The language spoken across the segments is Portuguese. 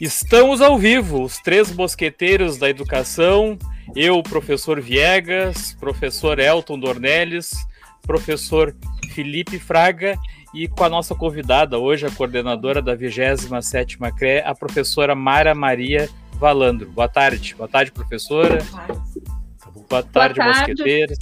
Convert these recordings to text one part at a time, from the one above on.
Estamos ao vivo, os três mosqueteiros da educação, eu, professor Viegas, professor Elton Dornelles, professor Felipe Fraga e com a nossa convidada hoje, a coordenadora da 27ª CRE, a professora Mara Maria Valandro. Boa tarde. Boa tarde, professora. Boa tarde, Boa tarde, Boa tarde. mosqueteiros.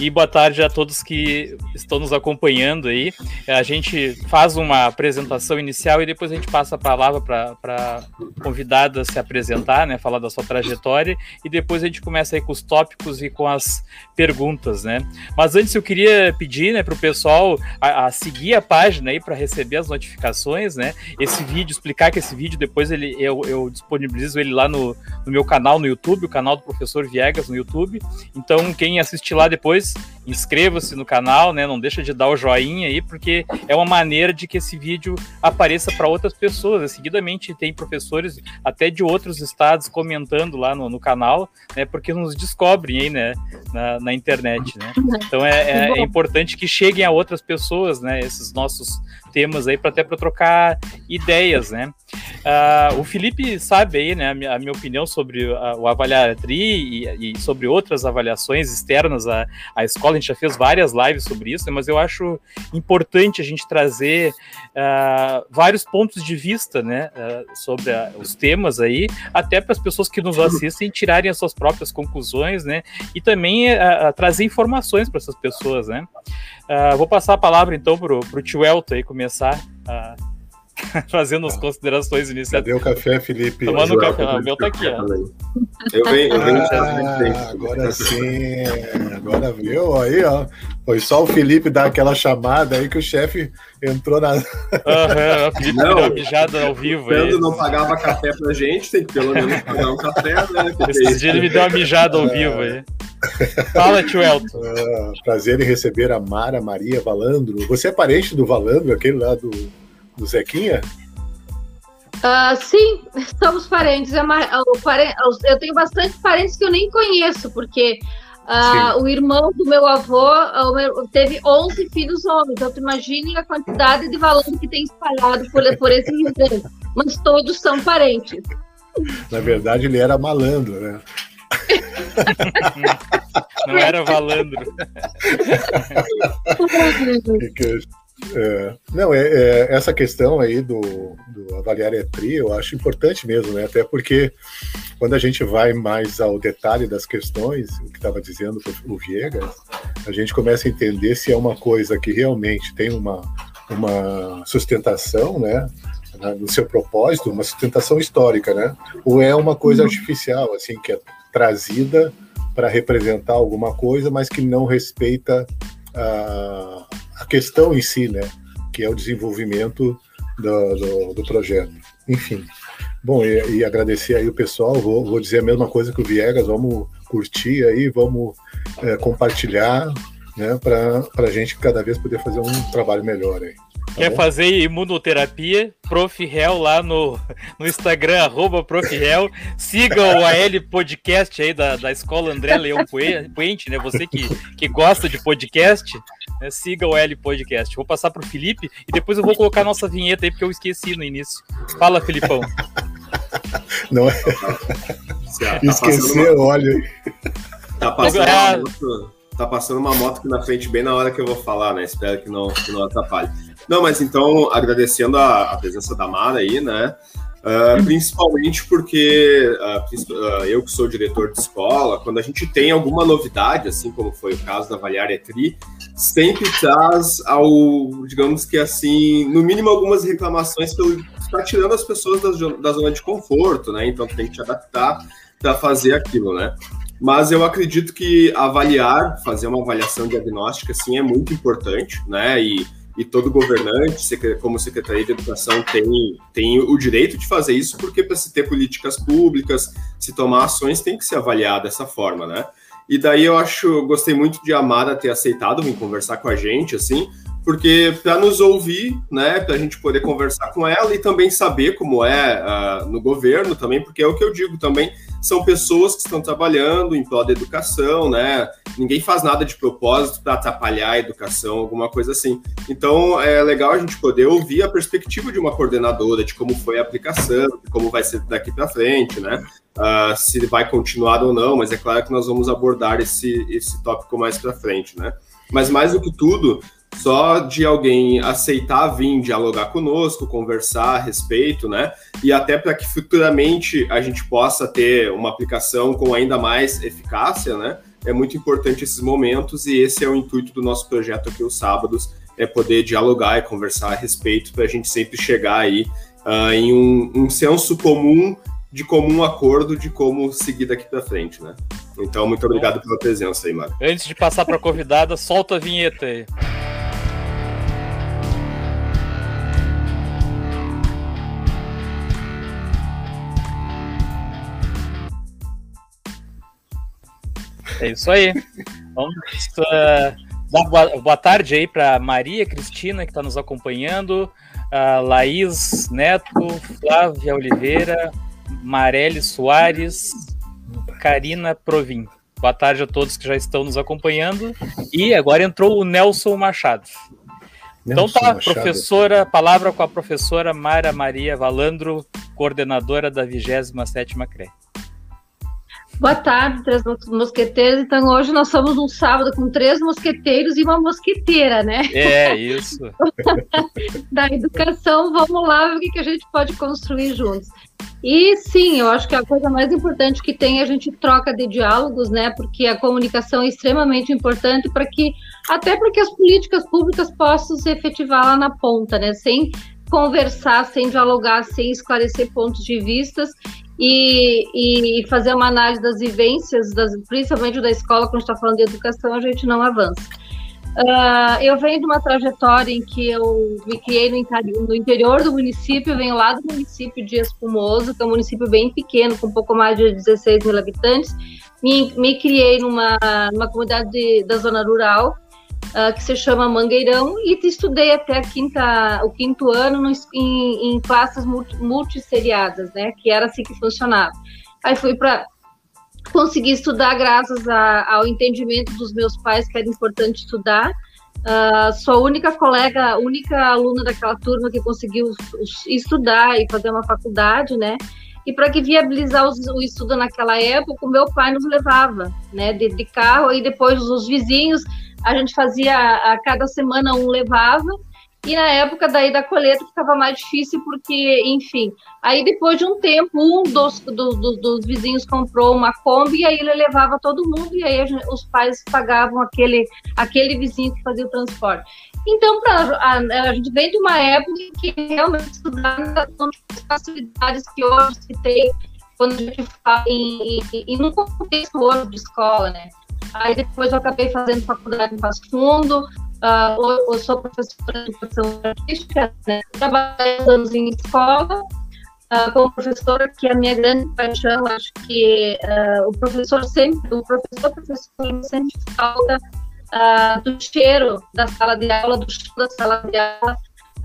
E boa tarde a todos que estão nos acompanhando aí. A gente faz uma apresentação inicial e depois a gente passa a palavra para a convidada se apresentar, né, falar da sua trajetória, e depois a gente começa aí com os tópicos e com as perguntas, né? Mas antes eu queria pedir, né, para o pessoal a, a, seguir a página aí para receber as notificações, né? Esse vídeo, explicar que esse vídeo depois ele, eu, eu disponibilizo ele lá no, no meu canal no YouTube, o canal do professor Viegas no YouTube. Então, quem assistir lá depois inscreva-se no canal, né? Não deixa de dar o joinha aí, porque é uma maneira de que esse vídeo apareça para outras pessoas. Seguidamente tem professores até de outros estados comentando lá no, no canal, né? Porque nos descobrem aí, né? Na, na internet, né? Então é, é, é, importante que cheguem a outras pessoas, né? Esses nossos temas aí para até para trocar ideias, né? Uh, o Felipe sabe aí, né? A minha, a minha opinião sobre o avaliar tri e, e, sobre outras avaliações externas à, à escola. A gente já fez várias lives sobre isso, né, mas eu acho importante a gente trazer uh, vários pontos de vista, né? Uh, sobre os temas aí, até para as pessoas que nos assistem tirarem as suas próprias conclusões, né? E também trazer informações para essas pessoas, né? Vou passar a palavra então para o tio Elton aí começar a fazendo as considerações iniciais. Cadê o café, Felipe? Tomando o café. o meu tá aqui, ó. Eu venho, eu venho ah, Agora sim. Agora viu aí, ó. Foi só o Felipe dar aquela chamada aí que o chefe entrou na. Aham, uhum, o Felipe não, deu uma mijada ao vivo. Quando não pagava café pra gente, tem que pelo menos pagar um café, né? Esse dia ele me deu uma mijada ao vivo aí. Fala, tio Elton. Ah, prazer em receber a Mara Maria Valandro. Você é parente do Valandro, aquele lá do do Zequinha? Uh, sim, somos parentes. É eu tenho bastante parentes que eu nem conheço, porque uh, o irmão do meu avô teve 11 filhos homens. Então, tu imagine a quantidade de valor que tem espalhado por, por esse Rio Mas todos são parentes. Na verdade, ele era malandro, né? Não era valandro. É, não, é, é, essa questão aí do, do avaliar ETRI eu acho importante mesmo, né? Até porque quando a gente vai mais ao detalhe das questões, o que estava dizendo o Viegas, a gente começa a entender se é uma coisa que realmente tem uma, uma sustentação, né? No seu propósito, uma sustentação histórica, né? Ou é uma coisa uhum. artificial, assim, que é trazida para representar alguma coisa, mas que não respeita a a questão em si, né? Que é o desenvolvimento do, do, do projeto. Enfim. Bom, e, e, agradecer aí o pessoal. Vou, vou, dizer a mesma coisa que o Viegas. Vamos curtir aí, vamos é, compartilhar, né? Para a gente cada vez poder fazer um trabalho melhor aí. Tá Quer bom? fazer imunoterapia? Prof. Hell lá no, no Instagram, arroba Prof. Hell. Siga o AL Podcast aí da, da Escola André Leão Puente, né? Você que, que gosta de podcast, né? siga o AL Podcast. Vou passar para o Felipe e depois eu vou colocar a nossa vinheta aí, porque eu esqueci no início. Fala, Filipão. Não é. Tá Esquecer, uma... olha aí. Tá passando, moto, tá passando uma moto aqui na frente, bem na hora que eu vou falar, né? Espero que não, que não atrapalhe. Não, mas então, agradecendo a, a presença da Mara aí, né? Uh, principalmente porque uh, eu que sou diretor de escola, quando a gente tem alguma novidade, assim como foi o caso da Avaliar Etri, sempre traz ao, digamos que assim, no mínimo algumas reclamações pelo está tirando as pessoas da, da zona de conforto, né? Então tem que te adaptar para fazer aquilo, né? Mas eu acredito que avaliar, fazer uma avaliação diagnóstica, sim, é muito importante, né? E e todo governante, como Secretaria de Educação, tem, tem o direito de fazer isso, porque para se ter políticas públicas, se tomar ações, tem que se avaliar dessa forma, né? E daí eu acho, gostei muito de Amara ter aceitado vir conversar com a gente, assim, porque para nos ouvir, né, para a gente poder conversar com ela e também saber como é uh, no governo também, porque é o que eu digo também, são pessoas que estão trabalhando em prol da educação, né? Ninguém faz nada de propósito para atrapalhar a educação, alguma coisa assim. Então é legal a gente poder ouvir a perspectiva de uma coordenadora, de como foi a aplicação, de como vai ser daqui para frente, né? Uh, se vai continuar ou não, mas é claro que nós vamos abordar esse, esse tópico mais para frente, né? Mas mais do que tudo, só de alguém aceitar vir dialogar conosco, conversar a respeito, né? E até para que futuramente a gente possa ter uma aplicação com ainda mais eficácia, né? É muito importante esses momentos e esse é o intuito do nosso projeto aqui os sábados, é poder dialogar e conversar a respeito para a gente sempre chegar aí uh, em um, um senso comum de comum acordo de como seguir daqui para frente, né? Então, muito obrigado pela presença aí. Antes de passar para a convidada, solta a vinheta aí. É isso aí. Vamos uh, boa, boa, tarde aí para Maria Cristina, que está nos acompanhando, uh, Laís Neto, Flávia Oliveira, Marelle Soares, Karina Provin. Boa tarde a todos que já estão nos acompanhando. E agora entrou o Nelson Machado. Então Nelson então tá, Machado. professora, palavra com a professora Mara Maria Valandro, coordenadora da 27ª CRE. Boa tarde, três mosqueteiros. Então, hoje nós somos um sábado com três mosqueteiros e uma mosqueteira, né? É, isso. da educação, vamos lá ver o que a gente pode construir juntos. E sim, eu acho que a coisa mais importante que tem é a gente troca de diálogos, né? Porque a comunicação é extremamente importante para que, até para que as políticas públicas possam se efetivar lá na ponta, né? Sem conversar, sem dialogar, sem esclarecer pontos de vistas e, e fazer uma análise das vivências, das, principalmente da escola, quando está falando de educação, a gente não avança. Uh, eu venho de uma trajetória em que eu me criei no, no, interior do município, venho lá do município de Espumoso, que é um município bem pequeno, com um pouco mais de 16 mil habitantes. Me, me criei numa, numa comunidade de, da zona rural, uh, que se chama Mangueirão, e estudei até quinta, o quinto ano no, em, em, classes multi, multisseriadas, né, que era assim que funcionava. Aí fui para conseguir estudar graças a, ao entendimento dos meus pais que era importante estudar. Uh, sou a única colega, única aluna daquela turma que conseguiu estudar e fazer uma faculdade, né? E para que viabilizar os, o estudo naquela época, o meu pai nos levava, né, de, de carro. E depois os vizinhos a gente fazia a cada semana um levava. E na época daí da colheita ficava mais difícil porque, enfim, aí depois de um tempo um dos, do, do, dos vizinhos comprou uma Kombi e aí ele levava todo mundo e aí gente, os pais pagavam aquele, aquele vizinho que fazia o transporte. Então, pra, a, a gente vem de uma época que realmente estudar com as facilidades que hoje se tem quando a gente fala em, em, em, em contexto hoje de escola, né? Aí depois eu acabei fazendo faculdade em Passo Fundo, uh, eu sou professora de educação artística, né? trabalhei anos em escola, uh, como professora, que é a minha grande paixão, acho que uh, o professor sempre, o professor, professor sempre falta uh, do cheiro da sala de aula, do cheiro da sala de aula,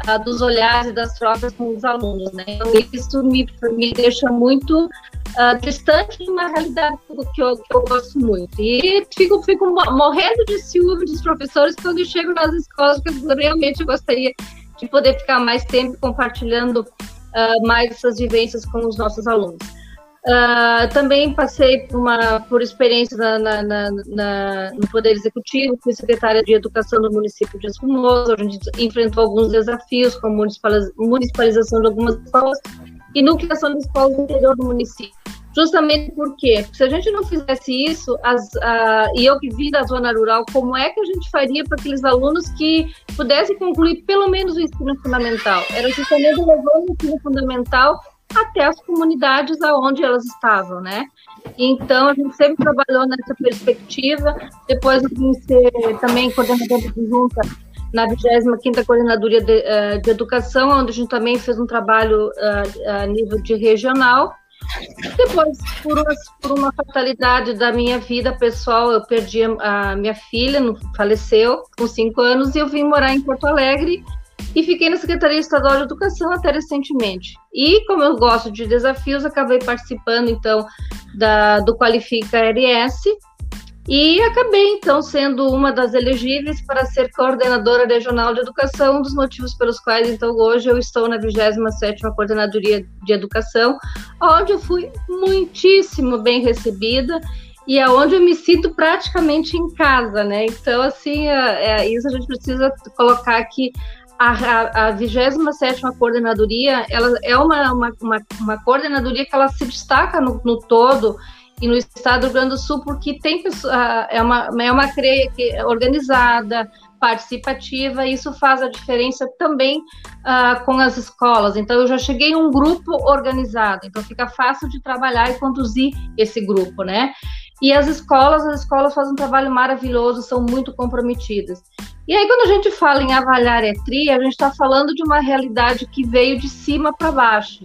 uh, dos olhares e das trocas com os alunos, né? Então, isso me, me deixa muito uh, distante de uma realidade que eu, que eu gosto muito. E fico, fico morrendo de ciúme dos professores quando eu chego nas escolas, porque eu realmente gostaria de poder ficar mais tempo compartilhando uh, mais essas vivências com os nossos alunos. Uh, também passei por, uma, por experiência na, na, na, no Poder Executivo, fui secretária de Educação do município de Espumoso, a gente enfrentou alguns desafios, como municipalização de algumas escolas e nucleação de escolas no interior do município. Justamente porque, porque se a gente não fizesse isso, as, uh, e eu que vim da zona rural, como é que a gente faria para aqueles alunos que pudessem concluir pelo menos o ensino fundamental? Era justamente levando o ensino fundamental até as comunidades aonde elas estavam, né? Então, a gente sempre trabalhou nessa perspectiva. Depois, eu vim ser também coordenadora de junta na 25ª Coordenadoria de, uh, de, Educação, onde a gente também fez um trabalho uh, a nível de regional. Depois, por uma, por uma fatalidade da minha vida pessoal, eu perdi a minha filha, faleceu com cinco anos, e eu vim morar em Porto Alegre e fiquei na Secretaria Estadual de Educação até recentemente. E como eu gosto de desafios, acabei participando então da, do Qualifica RS e acabei então sendo uma das elegíveis para ser coordenadora regional de educação, um dos motivos pelos quais então hoje eu estou na 27ª Coordenadoria de Educação, onde eu fui muitíssimo bem recebida e é onde eu me sinto praticamente em casa, né? Então, assim, é, é isso a gente precisa colocar aqui a, a, 27 coordenadoria, ela é uma, uma, uma, uma, coordenadoria que ela se destaca no, no, todo e no estado do Rio Grande do Sul, porque tem é uma, é uma que é organizada, participativa, e isso faz a diferença também uh, com as escolas. Então, eu já cheguei em um grupo organizado, então fica fácil de trabalhar e conduzir esse grupo, né? E as escolas, as escolas fazem um trabalho maravilhoso, são muito comprometidas. E aí, quando a gente fala em avaliar ETRI, a gente está falando de uma realidade que veio de cima para baixo.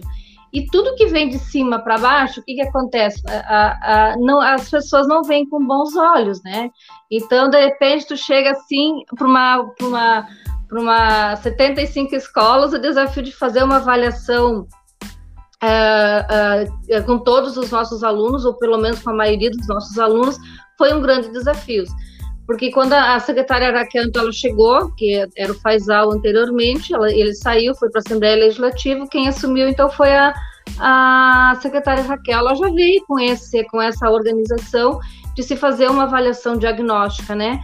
E tudo que vem de cima para baixo, o que, que acontece? A, a, não, as pessoas não veem com bons olhos, né? Então, de repente, tu chega assim para uma, uma, uma 75 escolas, o desafio de fazer uma avaliação uh, uh, com todos os nossos alunos, ou pelo menos com a maioria dos nossos alunos, foi um grande desafio. Porque quando a secretária Raquel então, ela chegou, que era o Faisal anteriormente, ela, ele saiu, foi para a Assembleia Legislativa, quem assumiu então foi a, a secretária Raquel. Ela já veio com, esse, com essa organização de se fazer uma avaliação diagnóstica, né?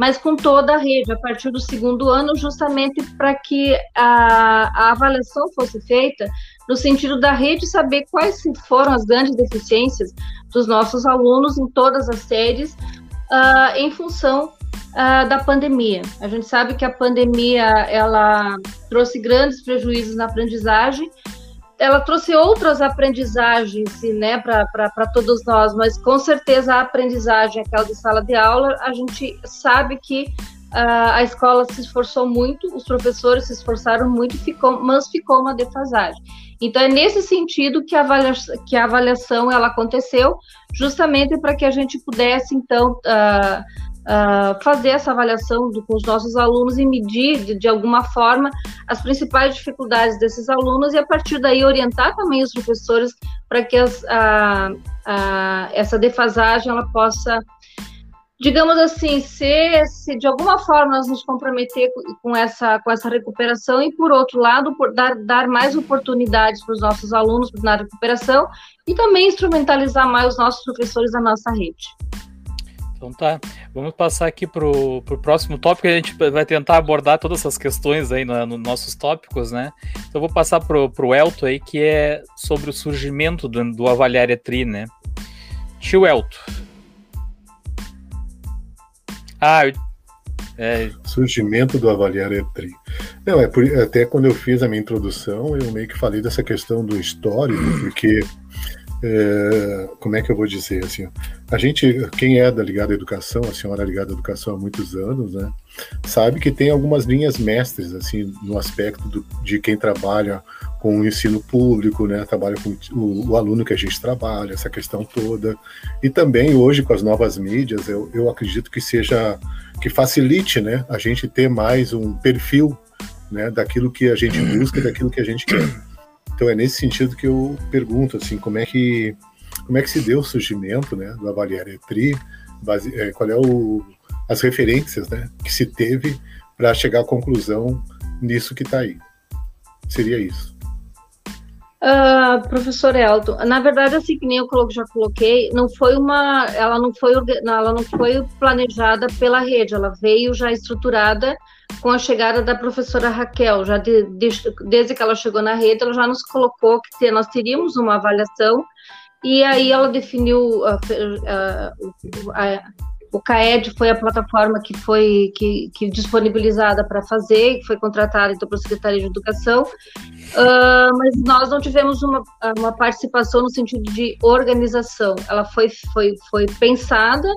Mas com toda a rede, a partir do segundo ano, justamente para que a, a avaliação fosse feita no sentido da rede saber quais foram as grandes deficiências dos nossos alunos em todas as séries, uh, em função uh, da pandemia. A gente sabe que a pandemia ela trouxe grandes prejuízos na aprendizagem, ela trouxe outras aprendizagens né, para todos nós, mas com certeza a aprendizagem, aquela de sala de aula, a gente sabe que uh, a escola se esforçou muito, os professores se esforçaram muito, ficou, mas ficou uma defasagem. Então, é nesse sentido que a avaliação, que a avaliação ela aconteceu, justamente para que a gente pudesse, então, uh, uh, fazer essa avaliação do, com os nossos alunos e medir, de, de, alguma forma, as principais dificuldades desses alunos e, a partir daí, orientar também os professores para que as, uh, essa defasagem ela possa digamos assim, se, se de alguma forma nós nos comprometer com essa, com essa recuperação e, por outro lado, por dar, dar mais oportunidades para os nossos alunos na recuperação e também instrumentalizar mais os nossos professores da nossa rede. Então tá, vamos passar aqui para o próximo tópico, a gente vai tentar abordar todas essas questões aí nos no nossos tópicos, né? Então vou passar para o Elton aí, que é sobre o surgimento do, do Avaliar Etri, né? Tio Elton, ah, eu... é... Surgimento do avaliar é tri. Não, é por... até quando eu fiz a minha introdução, eu meio que falei dessa questão do histórico, porque é, como é que eu vou dizer assim? A gente, quem é da ligada à educação, a senhora é ligada à educação há muitos anos, né, sabe que tem algumas linhas mestres assim no aspecto do, de quem trabalha com o ensino público, né, trabalha com o, o, aluno que a gente trabalha, essa questão toda, e também hoje com as novas mídias, eu, eu acredito que seja que facilite, né, a gente ter mais um perfil, né, daquilo que a gente busca, daquilo que a gente quer. Então é nesse sentido que eu pergunto assim, como é que como é que se deu o surgimento, né, do Avaliar Etri, base, é, qual é o, as referências, né, que se teve para chegar à conclusão nisso que está aí. Seria isso. Uh, professor Elton, na verdade, assim que nem eu já coloquei, não foi uma, ela não foi, ela não foi planejada pela rede, ela veio já estruturada com a chegada da professora Raquel, já de, de, desde que ela chegou na rede, ela já nos colocou que nós teríamos uma avaliação, e aí ela definiu a, a, a, o CAED foi a plataforma que foi que, que disponibilizada para fazer, que foi contratada então, pela Secretaria de Educação, uh, mas nós não tivemos uma, uma participação no sentido de organização. Ela foi, foi, foi pensada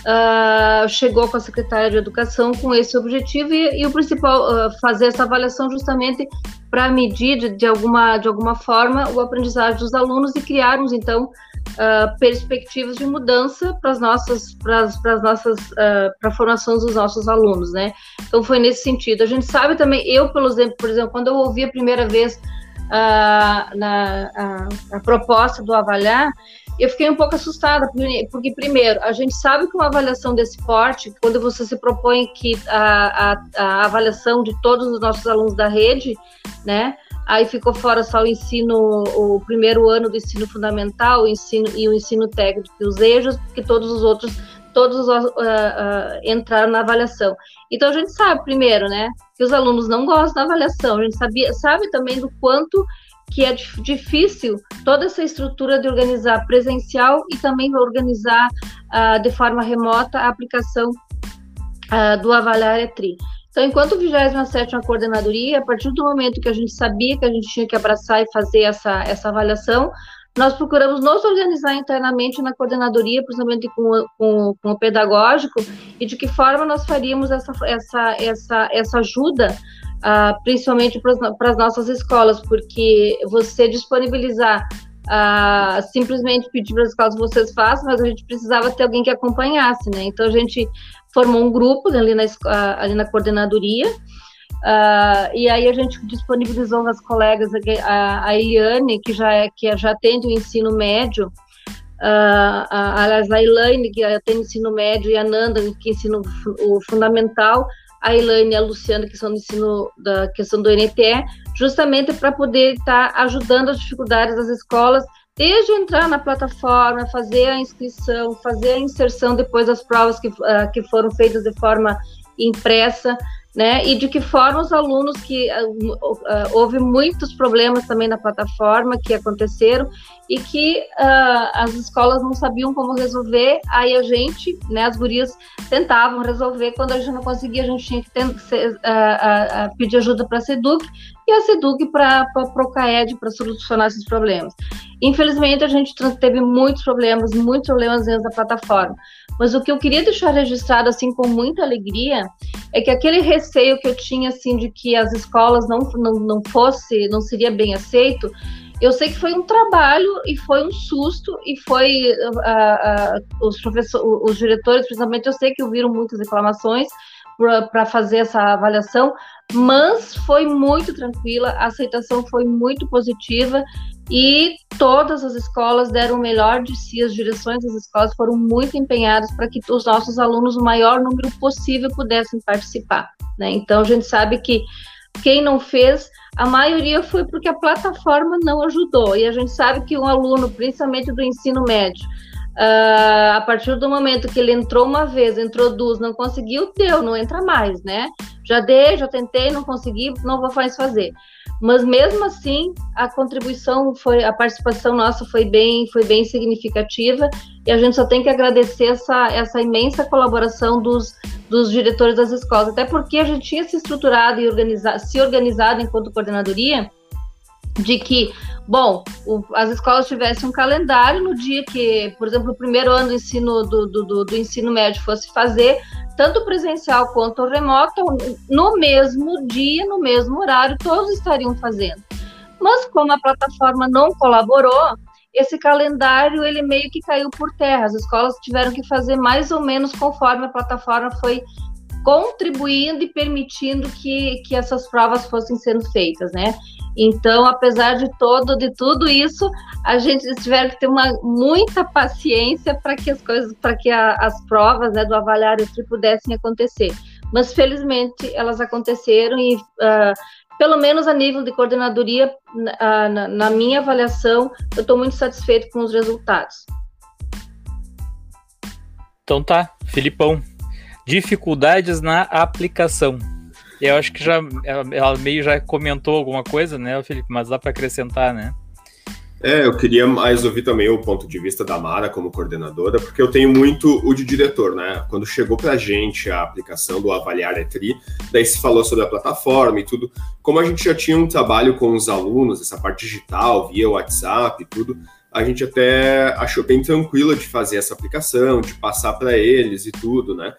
uh, chegou com a secretária de Educação com esse objetivo e, e o principal, uh, fazer essa avaliação justamente para medir de, de, alguma, de alguma forma o aprendizagem dos alunos e criarmos, então, uh, perspectivas de mudança para as nossas, para as nossas, para a formação dos nossos alunos, né? Então, foi nesse sentido. A gente sabe também, eu, por exemplo, por exemplo quando eu ouvi a primeira vez na, a, a proposta do avaliar, eu fiquei um pouco assustada, porque, primeiro, a gente sabe que uma avaliação desse porte, quando você se propõe que a, a, a avaliação de todos os nossos alunos da rede, né, aí ficou fora só o ensino, o primeiro ano do ensino fundamental, o ensino e o ensino técnico e os EJAs, porque todos os outros, todos uh, uh, entraram na avaliação. Então a gente sabe, primeiro, né, que os alunos não gostam da avaliação, a gente sabia, sabe também do quanto que é difícil toda essa estrutura de organizar presencial e também organizar uh, de forma remota a aplicação uh, do Avaliar ETRI. Então, enquanto 27 coordenadoria, a partir do momento que a gente sabia que a gente tinha que abraçar e fazer essa, essa avaliação, nós procuramos nos organizar internamente na coordenadoria, principalmente com, com, com o pedagógico, e de que forma nós faríamos essa, essa, essa, essa ajuda uh, principalmente para as nossas escolas, porque você disponibilizar uh, simplesmente pedir para as escolas que vocês façam, mas a gente precisava ter alguém que acompanhasse, né? Então a gente formou um grupo ali na, ali na coordenadoria. Uh, e aí a gente disponibilizou as colegas a, a Eliane, que já é que já atende o ensino médio, uh, a, a Elaine, que atende o ensino médio, e a Nanda, que ensina o fundamental, a Elaine e a Luciana, que são do ensino da questão do NTE, justamente para poder estar tá ajudando as dificuldades das escolas, desde entrar na plataforma, fazer a inscrição, fazer a inserção depois das provas que, uh, que foram feitas de forma impressa, né? E de que forma os alunos que uh, uh, houve muitos problemas também na plataforma que aconteceram e que uh, as escolas não sabiam como resolver, aí a gente, né, as gurias tentavam resolver, quando a gente não conseguia, a gente tinha que ter, pedir ajuda para a SEDUC e a SEDUC para o CAED para solucionar esses problemas. Infelizmente, a gente teve muitos problemas, muitos problemas dentro da plataforma. Mas o que eu queria deixar registrado, assim, com muita alegria, é que aquele receio que eu tinha, assim, de que as escolas não, não, não fosse, não seria bem aceito, eu sei que foi um trabalho e foi um susto e foi uh, uh, os professores, os diretores, principalmente, eu sei que ouviram muitas reclamações para fazer essa avaliação, mas foi muito tranquila, a aceitação foi muito positiva e todas as escolas deram o melhor de si, as direções das escolas foram muito empenhadas para que os nossos alunos, o maior número possível, pudessem participar. Né? Então, a gente sabe que quem não fez, a maioria foi porque a plataforma não ajudou, e a gente sabe que um aluno, principalmente do ensino médio, Uh, a partir do momento que ele entrou uma vez, entrou duas, não conseguiu, deu, não entra mais, né? Já dei, já tentei, não consegui, não vou mais fazer. Mas mesmo assim, a contribuição foi, a participação nossa foi bem, foi bem significativa e a gente só tem que agradecer essa, essa imensa colaboração dos, dos diretores das escolas, até porque a gente tinha se estruturado e organizado, se organizado enquanto coordenadoria de que bom, o, as escolas tivessem um calendário no dia que, por exemplo, o primeiro ano do ensino, do, do, do ensino médio fosse fazer, tanto presencial quanto remoto, no mesmo dia, no mesmo horário, todos estariam fazendo. Mas como a plataforma não colaborou, esse calendário ele meio que caiu por terra. As escolas tiveram que fazer mais ou menos conforme a plataforma foi contribuindo e permitindo que, que essas provas fossem sendo feitas, né? Então, apesar de todo, de tudo isso, a gente tiver que ter uma, muita paciência para que as coisas, para que a, as provas né, do avaliar pudessem acontecer. Mas felizmente elas aconteceram e uh, pelo menos a nível de coordenadoria, uh, na, na minha avaliação, eu estou muito satisfeito com os resultados. Então tá, Filipão. Dificuldades na aplicação. Eu acho que já ela meio já comentou alguma coisa, né, Felipe? Mas dá para acrescentar, né? É, eu queria mais ouvir também o ponto de vista da Mara como coordenadora, porque eu tenho muito o de diretor, né? Quando chegou para a gente a aplicação do Avaliar Etri, daí se falou sobre a plataforma e tudo. Como a gente já tinha um trabalho com os alunos, essa parte digital, via WhatsApp e tudo, a gente até achou bem tranquilo de fazer essa aplicação, de passar para eles e tudo, né?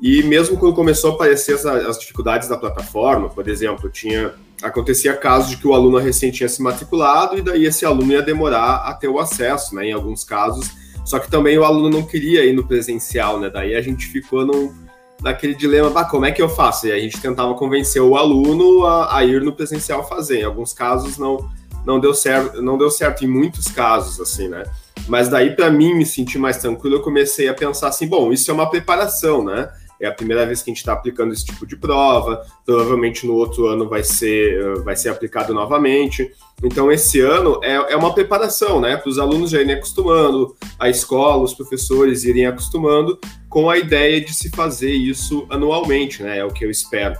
E mesmo quando começou a aparecer as, as, dificuldades da plataforma, por exemplo, tinha acontecia casos de que o aluno recém tinha se matriculado e daí esse aluno ia demorar a ter o acesso, né? Em alguns casos, só que também o aluno não queria ir no presencial, né? Daí a gente ficou num, naquele dilema, bah, como é que eu faço? E a gente tentava convencer o aluno a, a ir no presencial fazer. Em alguns casos não não deu certo, não deu certo em muitos casos, assim, né? Mas daí para mim me sentir mais tranquilo, eu comecei a pensar assim, bom, isso é uma preparação, né? É a primeira vez que a gente está aplicando esse tipo de prova. Provavelmente no outro ano vai ser, vai ser aplicado novamente. Então, esse ano é, é uma preparação, né? Para os alunos já irem acostumando, a escola, os professores irem acostumando com a ideia de se fazer isso anualmente, né? É o que eu espero.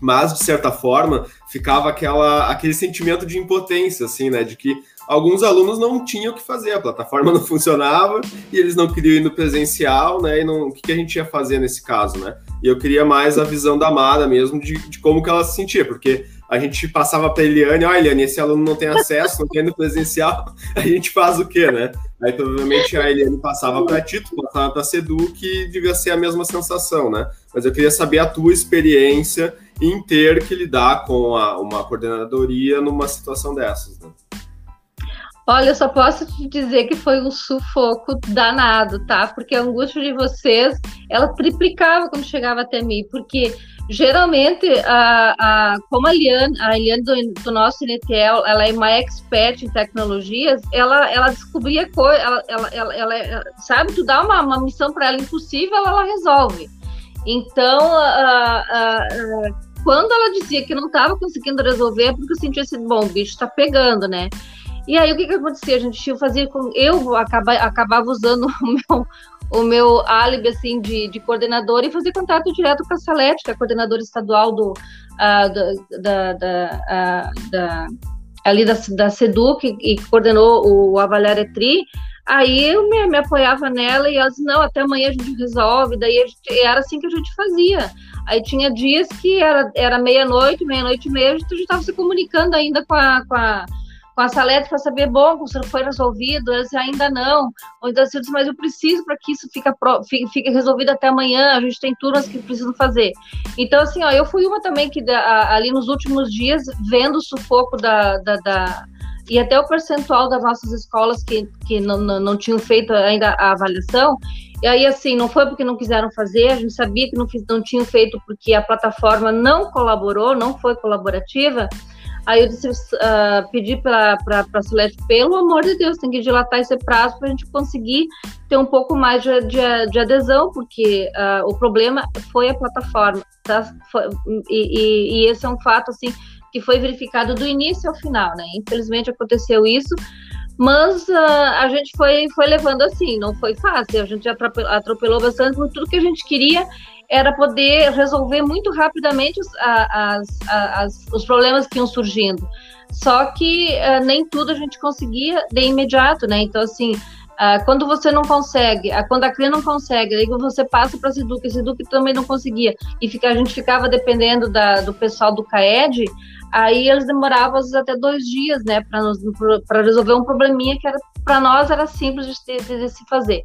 Mas, de certa forma, ficava aquela, aquele sentimento de impotência, assim, né? De que alguns alunos não tinham o que fazer, a plataforma não funcionava e eles não queriam ir no presencial, né? E não, o que, a gente ia fazer nesse caso, né? E eu queria mais a visão da Mara mesmo de, de como que ela se sentia, porque a gente passava para Eliane, olha, Eliane, esse aluno não tem acesso, não tem no presencial, a gente faz o quê, né? Aí provavelmente a Eliane passava para Tito, passava para Sedu, que devia ser a mesma sensação, né? Mas eu queria saber a tua experiência em ter que lidar com a, uma coordenadoria numa situação dessas, né? Olha, eu só posso te dizer que foi um sufoco danado, tá? Porque a angústia de vocês, ela triplicava quando chegava até mim, porque geralmente, a, a, como a Eliane, a Eliane do, do nosso NTL, ela é uma expert em tecnologias, ela, ela descobria coisas, ela, ela, ela, ela, sabe, tu dá uma, uma missão para ela impossível, ela, ela resolve. Então, quando ela dizia que não estava conseguindo resolver, é porque eu sentia assim, bom, o bicho está pegando, né? E aí o que, que acontecia? A gente fazia com. Eu acaba, acabava usando o meu, o meu álibi assim, de, de coordenador e fazer contato direto com a Salete, que é a coordenadora estadual do, uh, da, da, uh, da, ali da, da SEDUC e coordenou o Avaliar Etri. Aí eu me, me, apoiava nela e ela disse, não, até amanhã a gente resolve. Daí gente, era assim que a gente fazia. Aí tinha dias que era, era meia-noite, meia-noite e meia, a gente estava se comunicando ainda com a, com a com a Salete para saber, bom, se foi resolvido, eles ainda não. Ou então, assim, mas eu preciso para que isso fique, fique, resolvido até amanhã, a gente tem turmas que precisam fazer. Então, assim, ó, eu fui uma também que ali nos últimos dias, vendo o sufoco da, da, da e até o percentual das nossas escolas que, que não, não, não, tinham feito ainda a avaliação. E aí, assim, não foi porque não quiseram fazer, a gente sabia que não, fiz, não tinham feito porque a plataforma não colaborou, não foi colaborativa. Aí eu disse, uh, pedi para a Celeste, pelo amor de Deus, tem que dilatar esse prazo para a gente conseguir ter um pouco mais de, de, de adesão, porque uh, o problema foi a plataforma, tá? Foi, e, e, e, esse é um fato, assim, que foi verificado do início ao final, né? Infelizmente aconteceu isso, mas uh, a gente foi, foi levando assim, não foi fácil, a gente atropelou bastante, porque tudo que a gente queria era poder resolver muito rapidamente os, as, as, os problemas que iam surgindo. Só que uh, nem tudo a gente conseguia de imediato, né? Então, assim, uh, quando você não consegue, uh, quando a CRI não consegue, aí você passa para a Seduc, a Seduc também não conseguia, e fica, a gente ficava dependendo da, do pessoal do CAED, aí eles demoravam às vezes até dois dias, né, para resolver um probleminha que para nós era simples de, de, de, se fazer.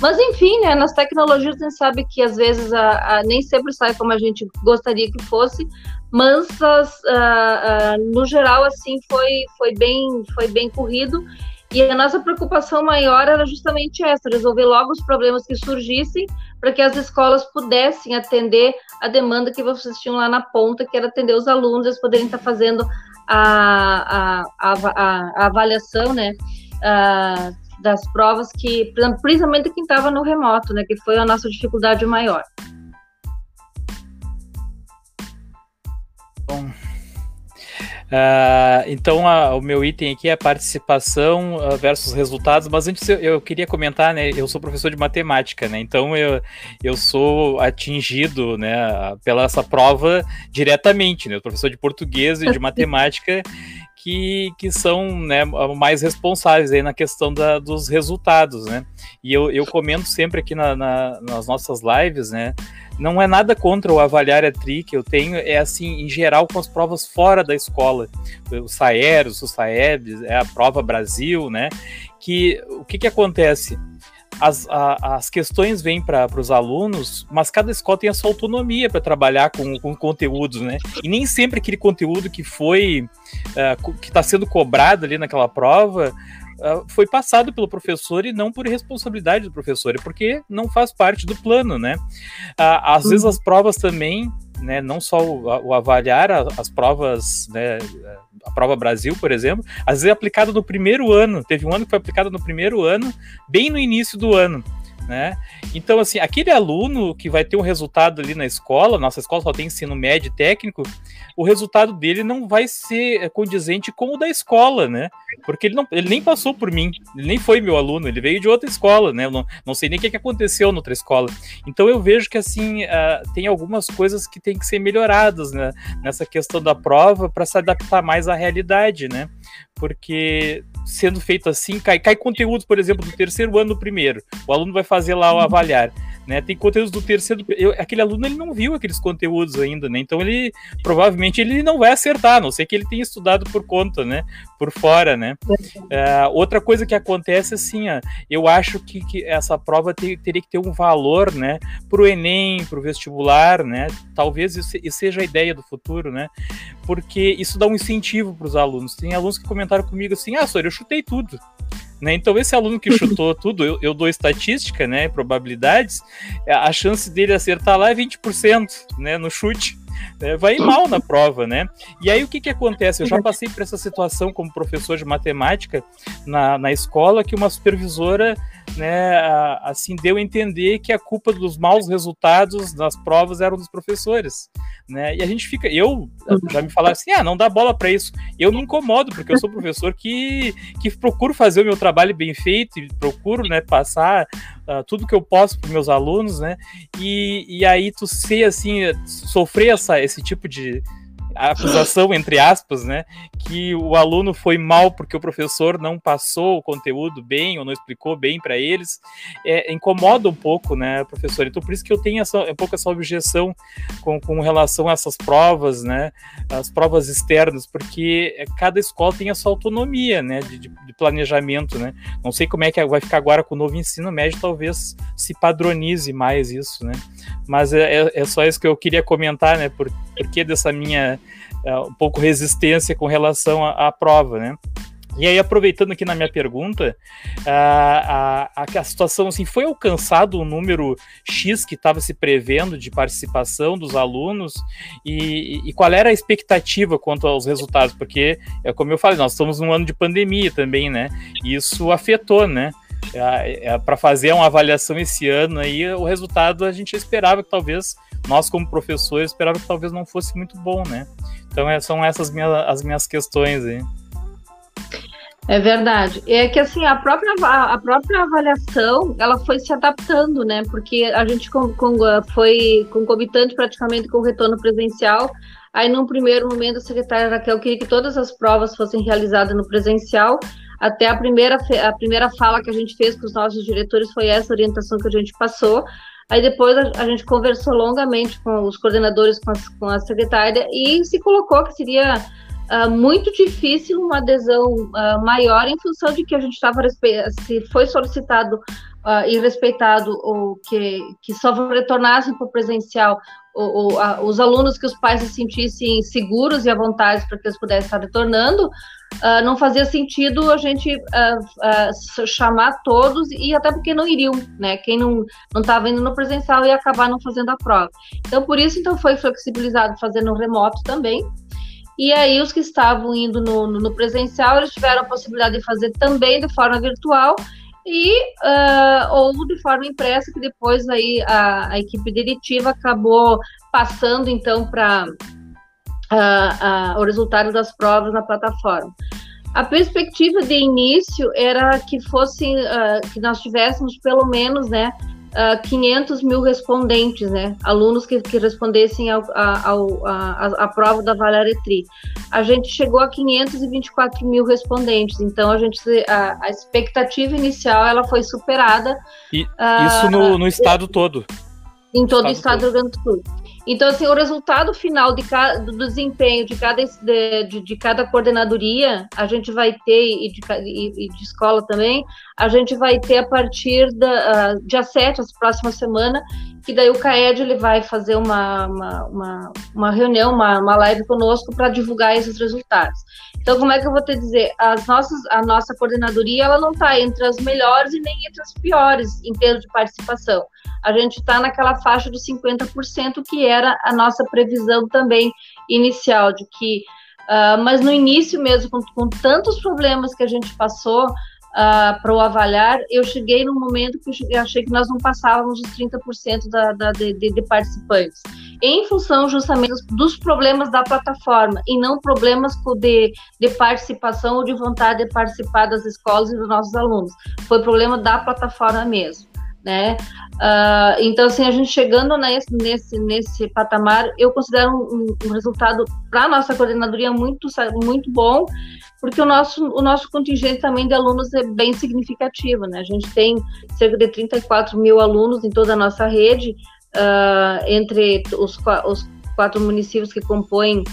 Mas enfim, né, nas tecnologias a gente sabe que às vezes a, a, nem sempre sai como a gente gostaria que fosse, mas as, a, no geral assim foi foi bem foi bem corrido e a nossa preocupação maior era justamente essa, resolver logo os problemas que surgissem para que as escolas pudessem atender a demanda que vocês tinham lá na ponta, que era atender os alunos, eles poderem estar fazendo a, a, a, a avaliação, né, das provas que, principalmente quem estava no remoto, né, que foi a nossa dificuldade maior. Bom, Uh, então, a, o meu item aqui é participação uh, versus resultados, mas antes eu, eu, queria comentar, né? Eu sou professor de matemática, né? Então eu, eu sou atingido, né, pela essa prova diretamente, né? Eu professor de português e de matemática que, que são né, mais responsáveis aí na questão da, dos resultados, né? E eu, eu comento sempre aqui na, na, nas nossas lives, né? Não é nada contra o avaliar a tri que eu tenho, é assim, em geral, com as provas fora da escola. O SAEROS, o SAEBs, é a prova Brasil, né? Que o que, que acontece? As, a, as questões vêm para os alunos, mas cada escola tem a sua autonomia para trabalhar com, com conteúdos, né? E nem sempre aquele conteúdo que foi, uh, que está sendo cobrado ali naquela prova, uh, foi passado pelo professor e não por responsabilidade do professor, é porque não faz parte do plano, né? Uh, às uhum. vezes as provas também né, não só o, o avaliar as provas, né, a prova Brasil, por exemplo, às vezes é aplicada no primeiro ano. Teve um ano que foi aplicada no primeiro ano, bem no início do ano. Né? Então, assim, aquele aluno que vai ter um resultado ali na escola, nossa escola só tem ensino médio e técnico, o resultado dele não vai ser condizente com o da escola, né? Porque ele, não, ele nem passou por mim, ele nem foi meu aluno, ele veio de outra escola, né? Eu não, não sei nem o que, que aconteceu na outra escola. Então eu vejo que, assim, uh, tem algumas coisas que tem que ser melhoradas né? nessa questão da prova para se adaptar mais à realidade, né? Porque sendo feito assim, cai, cai conteúdo, por exemplo, do terceiro ano do primeiro. O aluno vai fazer lá o avaliar. Né? Tem conteúdos do terceiro. Eu, aquele aluno ele não viu aqueles conteúdos ainda, né? Então ele provavelmente ele não vai acertar, a não sei que ele tenha estudado por conta, né? Por fora, né? Uh, outra coisa que acontece assim, ó, eu acho que, que essa prova ter, teria que ter um valor, né? Para o Enem, para o vestibular, né? Talvez isso, isso seja a ideia do futuro, né? Porque isso dá um incentivo para os alunos. Tem alunos que comentaram comigo assim: ah, senhor, eu chutei tudo. Né? Então, esse aluno que chutou tudo, eu, eu, dou estatística, né, probabilidades, a chance dele acertar lá é 20%, né, no chute. Né? Vai mal na prova, né? E aí o que que acontece? Eu já passei por essa situação como professor de matemática na, na escola, que uma supervisora né, assim, deu a entender que a culpa dos maus resultados das provas eram dos professores, né? E a gente fica, eu já me falaram assim, ah, não dá bola para isso. Eu me incomodo porque eu sou professor que que procuro fazer o meu trabalho bem feito e procuro, né, passar uh, tudo que eu posso para meus alunos, né? E, e aí tu ser assim, sofrer essa, esse tipo de a acusação, entre aspas, né, que o aluno foi mal porque o professor não passou o conteúdo bem ou não explicou bem para eles, é, incomoda um pouco, né, professor? Então, por isso que eu tenho essa, um pouco essa objeção com, com relação a essas provas, né, as provas externas, porque cada escola tem a sua autonomia, né, de, de planejamento, né. Não sei como é que vai ficar agora com o novo ensino médio, talvez se padronize mais isso, né. Mas é, é, é só isso que eu queria comentar, né, por, por que dessa minha uh, um pouco resistência com relação à, à prova, né? E aí, aproveitando aqui na minha pergunta, a, a, a situação assim, foi alcançado o número X que estava se prevendo de participação dos alunos e, e, qual era a expectativa quanto aos resultados? Porque, é como eu falei, nós estamos num ano de pandemia também, né? E isso afetou, né? É, é, para fazer uma avaliação esse ano aí, o resultado a gente esperava que talvez nós como professores esperava que talvez não fosse muito bom, né? Então é, são essas minhas, as minhas questões aí. É verdade. É que assim, a própria, a própria avaliação, ela foi se adaptando, né? Porque a gente com, com, foi concomitante praticamente com o retorno presencial. Aí, num primeiro momento, a secretária Raquel queria que todas as provas fossem realizadas no presencial. Até a primeira, a primeira fala que a gente fez com os nossos diretores foi essa orientação que a gente passou. Aí depois a, gente conversou longamente com os coordenadores, com a, com a secretária, e se colocou que seria uh, muito difícil uma adesão uh, maior em função de que a gente estava, se foi solicitado uh, e respeitado o que, que só retornassem para o presencial o, o, a, os alunos que os pais se sentissem seguros e à vontade para que eles pudessem estar retornando, uh, não fazia sentido a gente uh, uh, chamar todos e até porque não iriam, né? Quem não não estava indo no presencial ia acabar não fazendo a prova. Então por isso então foi flexibilizado fazendo remoto também. E aí os que estavam indo no, no, no presencial eles tiveram a possibilidade de fazer também de forma virtual e uh, ou de forma impressa que depois aí a, a equipe diretiva acabou passando então para uh, uh, o resultado das provas na plataforma. A perspectiva de início era que fosse que nós tivéssemos pelo menos, né, uh, 500 mil respondentes, né? Alunos que, que respondessem ao, ao, a, a, prova da Valaretri. A gente chegou a 524 mil respondentes, então a gente a, a expectativa inicial ela foi superada. E, uh, isso no, no estado todo. Em todo o estado do Rio Grande do Sul. Então, assim, o resultado final de do desempenho de cada, de, de, cada coordenadoria, a gente vai ter, e de, e, e de escola também, a gente vai ter a partir da uh, dia 7, a próxima semana, que daí o CAED ele vai fazer uma, uma, uma, uma reunião, uma, uma live conosco para divulgar esses resultados. Então, como é que eu vou te dizer? As nossas, a nossa coordenadoria ela não está entre as melhores e nem entre as piores em termos de participação. A gente está naquela faixa dos 50%, que era a nossa previsão também inicial, de que. Uh, mas no início mesmo, com, com tantos problemas que a gente passou, uh, ah, para o avaliar, eu cheguei num momento que eu, achei que nós não passávamos os 30% da, da de, de, participantes, em função justamente dos problemas da plataforma e não problemas de, de participação ou de vontade de participar das escolas e dos nossos alunos. Foi problema da plataforma mesmo. Né? Uh, então, assim, a gente chegando nesse, nesse, nesse patamar, eu considero um, um resultado para a nossa coordenadoria muito, muito bom, porque o nosso, o nosso contingente também de alunos é bem significativo, né? A gente tem cerca de 34 mil alunos em toda a nossa rede, uh, entre os, os, quatro municípios que compõem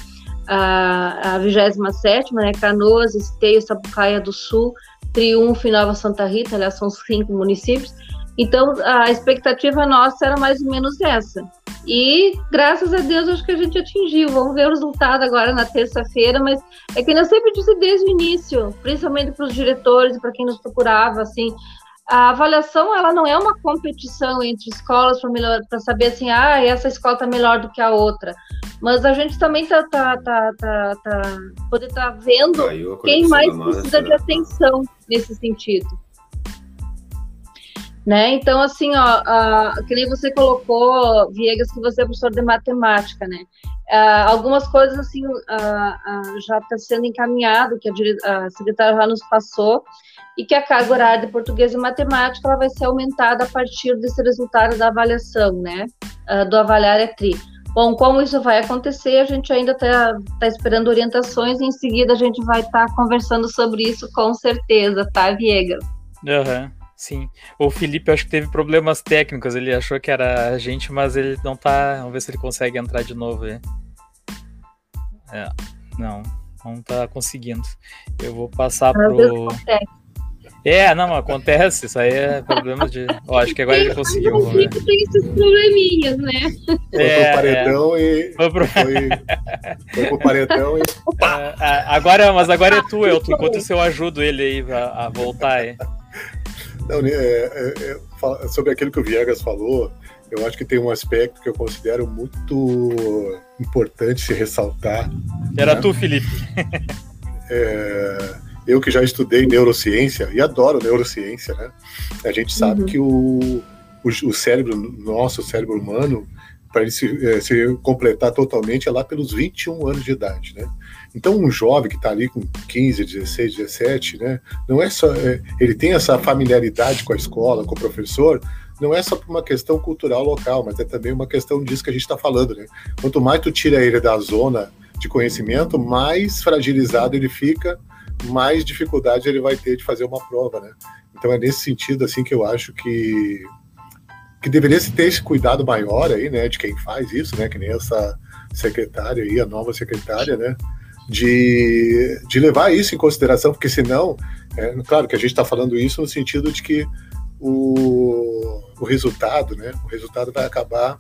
a, a 27, né? Canoas, Esteio, Sapucaia do Sul, Triunfo e Nova Santa Rita, aliás, são cinco municípios. Então, a expectativa nossa era mais ou menos essa. E graças a Deus acho que a gente atingiu. Vamos ver o resultado agora na terça-feira, mas é que eu sempre disse desde o início, principalmente para os diretores e para quem nos procurava, assim, a avaliação ela não é uma competição entre escolas para saber assim, ah, essa escola está melhor do que a outra. Mas a gente também está tá, tá, tá, tá, poder estar tá vendo quem mais precisa de atenção nesse sentido né? Então, assim, ó, uh, que nem você colocou, Viegas, que você é professor de matemática, né? Uh, algumas coisas, assim, uh, já está sendo encaminhado, que a, a secretária já nos passou, e que a carga horária de português e matemática ela vai ser aumentada a partir desse resultado da avaliação, né? do avaliar ETRI. Bom, como isso vai acontecer, a gente ainda está tá esperando orientações e em seguida a gente vai estar tá conversando sobre isso com certeza, tá, Viegas? Uhum. Sim. O Felipe acho que teve problemas técnicos. Ele achou que era a gente, mas ele não tá. Vamos ver se ele consegue entrar de novo aí. É, não, não tá conseguindo. Eu vou passar pro. É, não, acontece, isso aí é problema de. Ó, acho que agora ele conseguiu. O Felipe tem esses probleminhas, né? Foi é, pro paredão é. e. Foi pro... Foi, foi pro paredão e. É, agora, mas agora é tu, Elton. Enquanto isso eu ajudo ele aí a, a voltar aí. Não, é, é, é, sobre aquilo que o Viegas falou, eu acho que tem um aspecto que eu considero muito importante se ressaltar. Era né? tu, Felipe. É, eu que já estudei neurociência e adoro neurociência, né? A gente sabe uhum. que o, o, o, cérebro, nosso cérebro humano, para ele se, é, se, completar totalmente é lá pelos 21 anos de idade, né? Então, um jovem que está ali com 15, 16, 17, né, não é só. É, ele tem essa familiaridade com a escola, com o professor, não é só por uma questão cultural local, mas é também uma questão disso que a gente está falando, né? Quanto mais tu tira ele da zona de conhecimento, mais fragilizado ele fica, mais dificuldade ele vai ter de fazer uma prova, né? Então é nesse sentido assim que eu acho que que deveria se ter esse cuidado maior aí, né, de quem faz isso, né, que nem essa secretária aí, a nova secretária, né, de, de levar isso em consideração, porque senão, é, claro que a gente está falando isso no sentido de que o, o resultado, né, o resultado vai acabar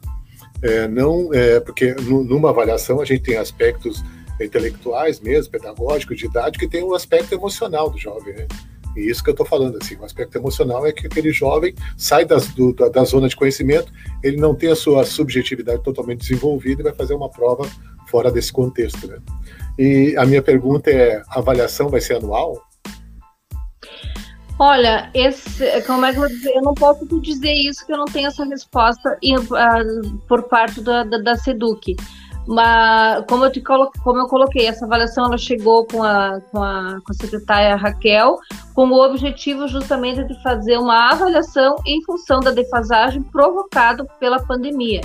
é, não, é, porque numa avaliação a gente tem aspectos intelectuais mesmo, pedagógicos, didáticos, e tem o um aspecto emocional do jovem, né? E isso que eu estou falando, assim, o aspecto emocional é que aquele jovem sai das, do, da, da, zona de conhecimento, ele não tem a sua subjetividade totalmente desenvolvida e vai fazer uma prova fora desse contexto, né? E a minha pergunta é: a avaliação vai ser anual? Olha, esse, como é que eu vou dizer? Eu não posso te dizer isso, que eu não tenho essa resposta uh, por parte da, da, da SEDUC. Uma, como, eu te colo, como eu coloquei, essa avaliação ela chegou com a, com, a, com a secretária Raquel, com o objetivo justamente de fazer uma avaliação em função da defasagem provocada pela pandemia.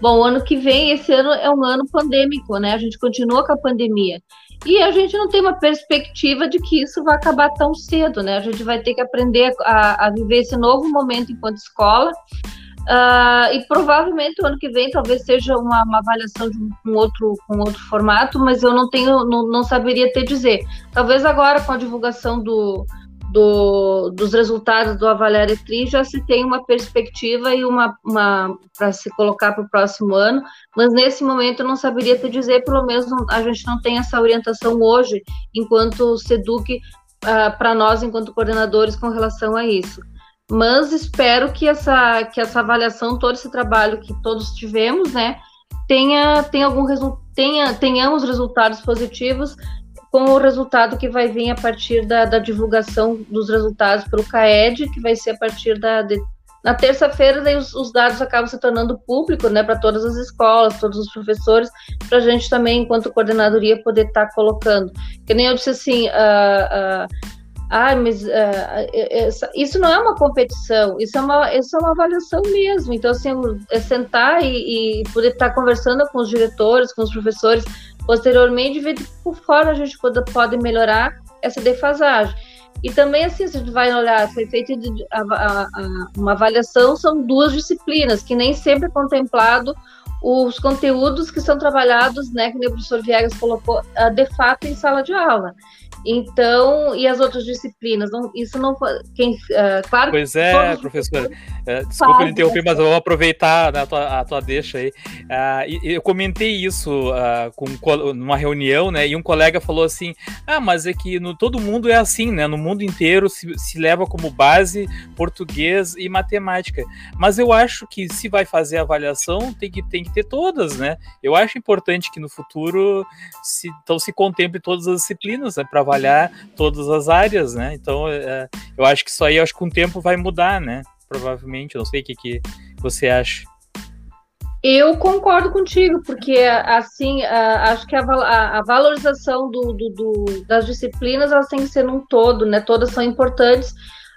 Bom, ano que vem, esse ano é um ano pandêmico, né? A gente continua com a pandemia. E a gente não tem uma perspectiva de que isso vai acabar tão cedo, né? A gente vai ter que aprender a, a viver esse novo momento enquanto escola. Uh, e provavelmente o ano que vem talvez seja uma, uma avaliação de um, outro, um outro formato, mas eu não tenho, não, não saberia te dizer. Talvez agora com a divulgação do, do, dos resultados do Avaliar ETRI já se tem uma perspectiva e uma, uma para se colocar para o próximo ano, mas nesse momento eu não saberia te dizer, pelo menos a gente não tem essa orientação hoje, enquanto SEDUC, uh, para nós, enquanto coordenadores, com relação a isso. Mas espero que essa, que essa avaliação, todo esse trabalho que todos tivemos, né, tenha, tenha algum tenha, tenhamos resultados positivos com o resultado que vai vir a partir da, da divulgação dos resultados pelo CAED, que vai ser a partir da. De, na terça-feira, daí os, os, dados acabam se tornando público, né, para todas as escolas, todos os professores, para a gente também, enquanto coordenadoria, poder estar tá colocando. Que nem eu disse assim, uh, ah, mas uh, isso não é uma competição, isso é uma, isso é uma avaliação mesmo. Então, assim, é sentar e, e poder estar tá conversando com os diretores, com os professores, posteriormente ver por fora a gente pode, pode melhorar essa defasagem. E também, assim, se a gente vai olhar, foi feita uma avaliação, são duas disciplinas, que nem sempre é contemplado os conteúdos que são trabalhados, né, que o professor Viegas colocou, ah, de fato, em sala de aula. Então, e as outras disciplinas? Não, isso não quem, uh, claro Pois é, professora. Uh, desculpa me interromper, mas eu vou aproveitar né, a, tua, a tua deixa aí. Uh, eu comentei isso uh, com, numa reunião, né? E um colega falou assim: Ah, mas é que no, todo mundo é assim, né? No mundo inteiro se, se leva como base português e matemática. Mas eu acho que se vai fazer avaliação, tem que, tem que ter todas, né? Eu acho importante que no futuro se, então, se contemple todas as disciplinas né, para avaliar trabalhar todas as áreas, né? Então, é, eu acho que isso aí, acho que com o tempo vai mudar, né? Provavelmente, eu não sei o que, que você acha. Eu concordo contigo, porque assim acho que a valorização do, do, do, das disciplinas elas têm que ser num todo, né? Todas são importantes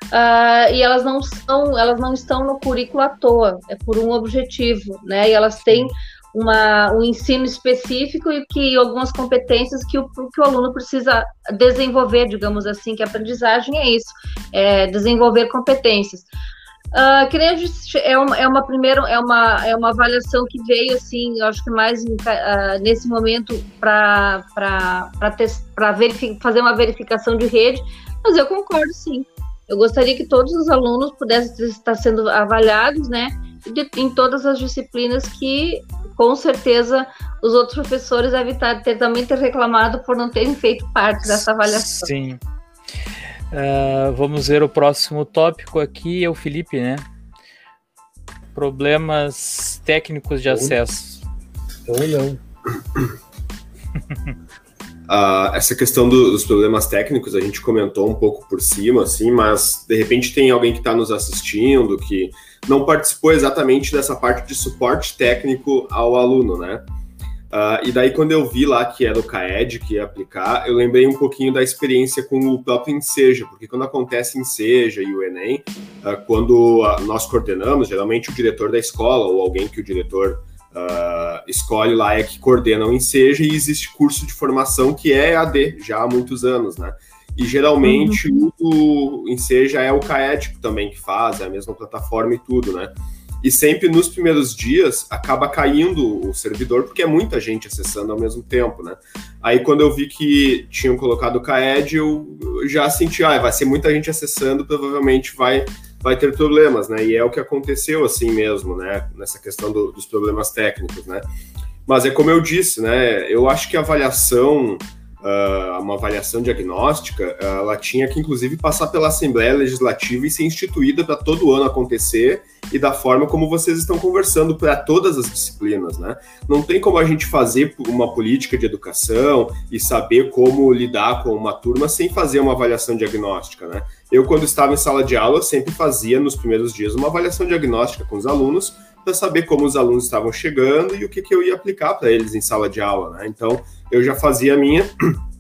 uh, e elas não são, elas não estão no currículo à toa, é por um objetivo, né? E elas têm uma, um ensino específico e que algumas competências que o, que o aluno precisa desenvolver, digamos assim, que a aprendizagem é isso, é desenvolver competências. Uh, que nem disse, é uma, é uma primeira é uma, é uma avaliação que veio assim, eu acho que mais uh, nesse momento para fazer uma verificação de rede, mas eu concordo sim. Eu gostaria que todos os alunos pudessem estar sendo avaliados, né, de, em todas as disciplinas que com certeza os outros professores devem ter, também ter reclamado por não terem feito parte dessa avaliação. Sim. Uh, vamos ver o próximo tópico aqui, é o Felipe, né? Problemas técnicos de Ou acesso. Ou não. Uh, essa questão do, dos problemas técnicos a gente comentou um pouco por cima, assim, mas de repente tem alguém que está nos assistindo que não participou exatamente dessa parte de suporte técnico ao aluno, né? Uh, e daí, quando eu vi lá que era o CAED que ia aplicar, eu lembrei um pouquinho da experiência com o próprio Enseja, porque quando acontece Enseja e o Enem, uh, quando uh, nós coordenamos, geralmente o diretor da escola ou alguém que o diretor escolhe lá é que coordena o Enseja e existe curso de formação que é AD já há muitos anos, né? E geralmente uhum. o Enseja é o Caético também que faz, é a mesma plataforma e tudo, né? E sempre nos primeiros dias acaba caindo o servidor, porque é muita gente acessando ao mesmo tempo, né? Aí quando eu vi que tinham colocado o CAED, eu já senti, ah, vai ser muita gente acessando, provavelmente vai, vai ter problemas, né? E é o que aconteceu assim mesmo, né? Nessa questão do, dos problemas técnicos, né? Mas é como eu disse, né? Eu acho que a avaliação uh, uma avaliação diagnóstica, ela tinha que, inclusive, passar pela Assembleia Legislativa e ser instituída para todo ano acontecer e da forma como vocês estão conversando para todas as disciplinas, né? Não tem como a gente fazer uma política de educação e saber como lidar com uma turma sem fazer uma avaliação diagnóstica, né? Eu, quando estava em sala de aula, sempre fazia nos primeiros dias uma avaliação diagnóstica com os alunos para saber como os alunos estavam chegando e o que, que eu ia aplicar para eles em sala de aula. Né? Então, eu já fazia a minha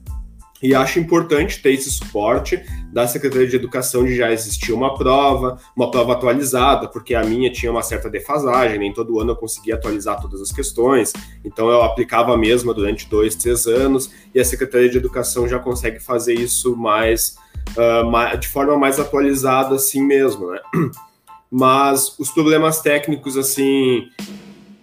e acho importante ter esse suporte da Secretaria de Educação de já existir uma prova, uma prova atualizada, porque a minha tinha uma certa defasagem, nem todo ano eu conseguia atualizar todas as questões, então eu aplicava a mesma durante dois, três anos, e a Secretaria de Educação já consegue fazer isso mais, uh, de forma mais atualizada assim mesmo, né? Mas os problemas técnicos, assim,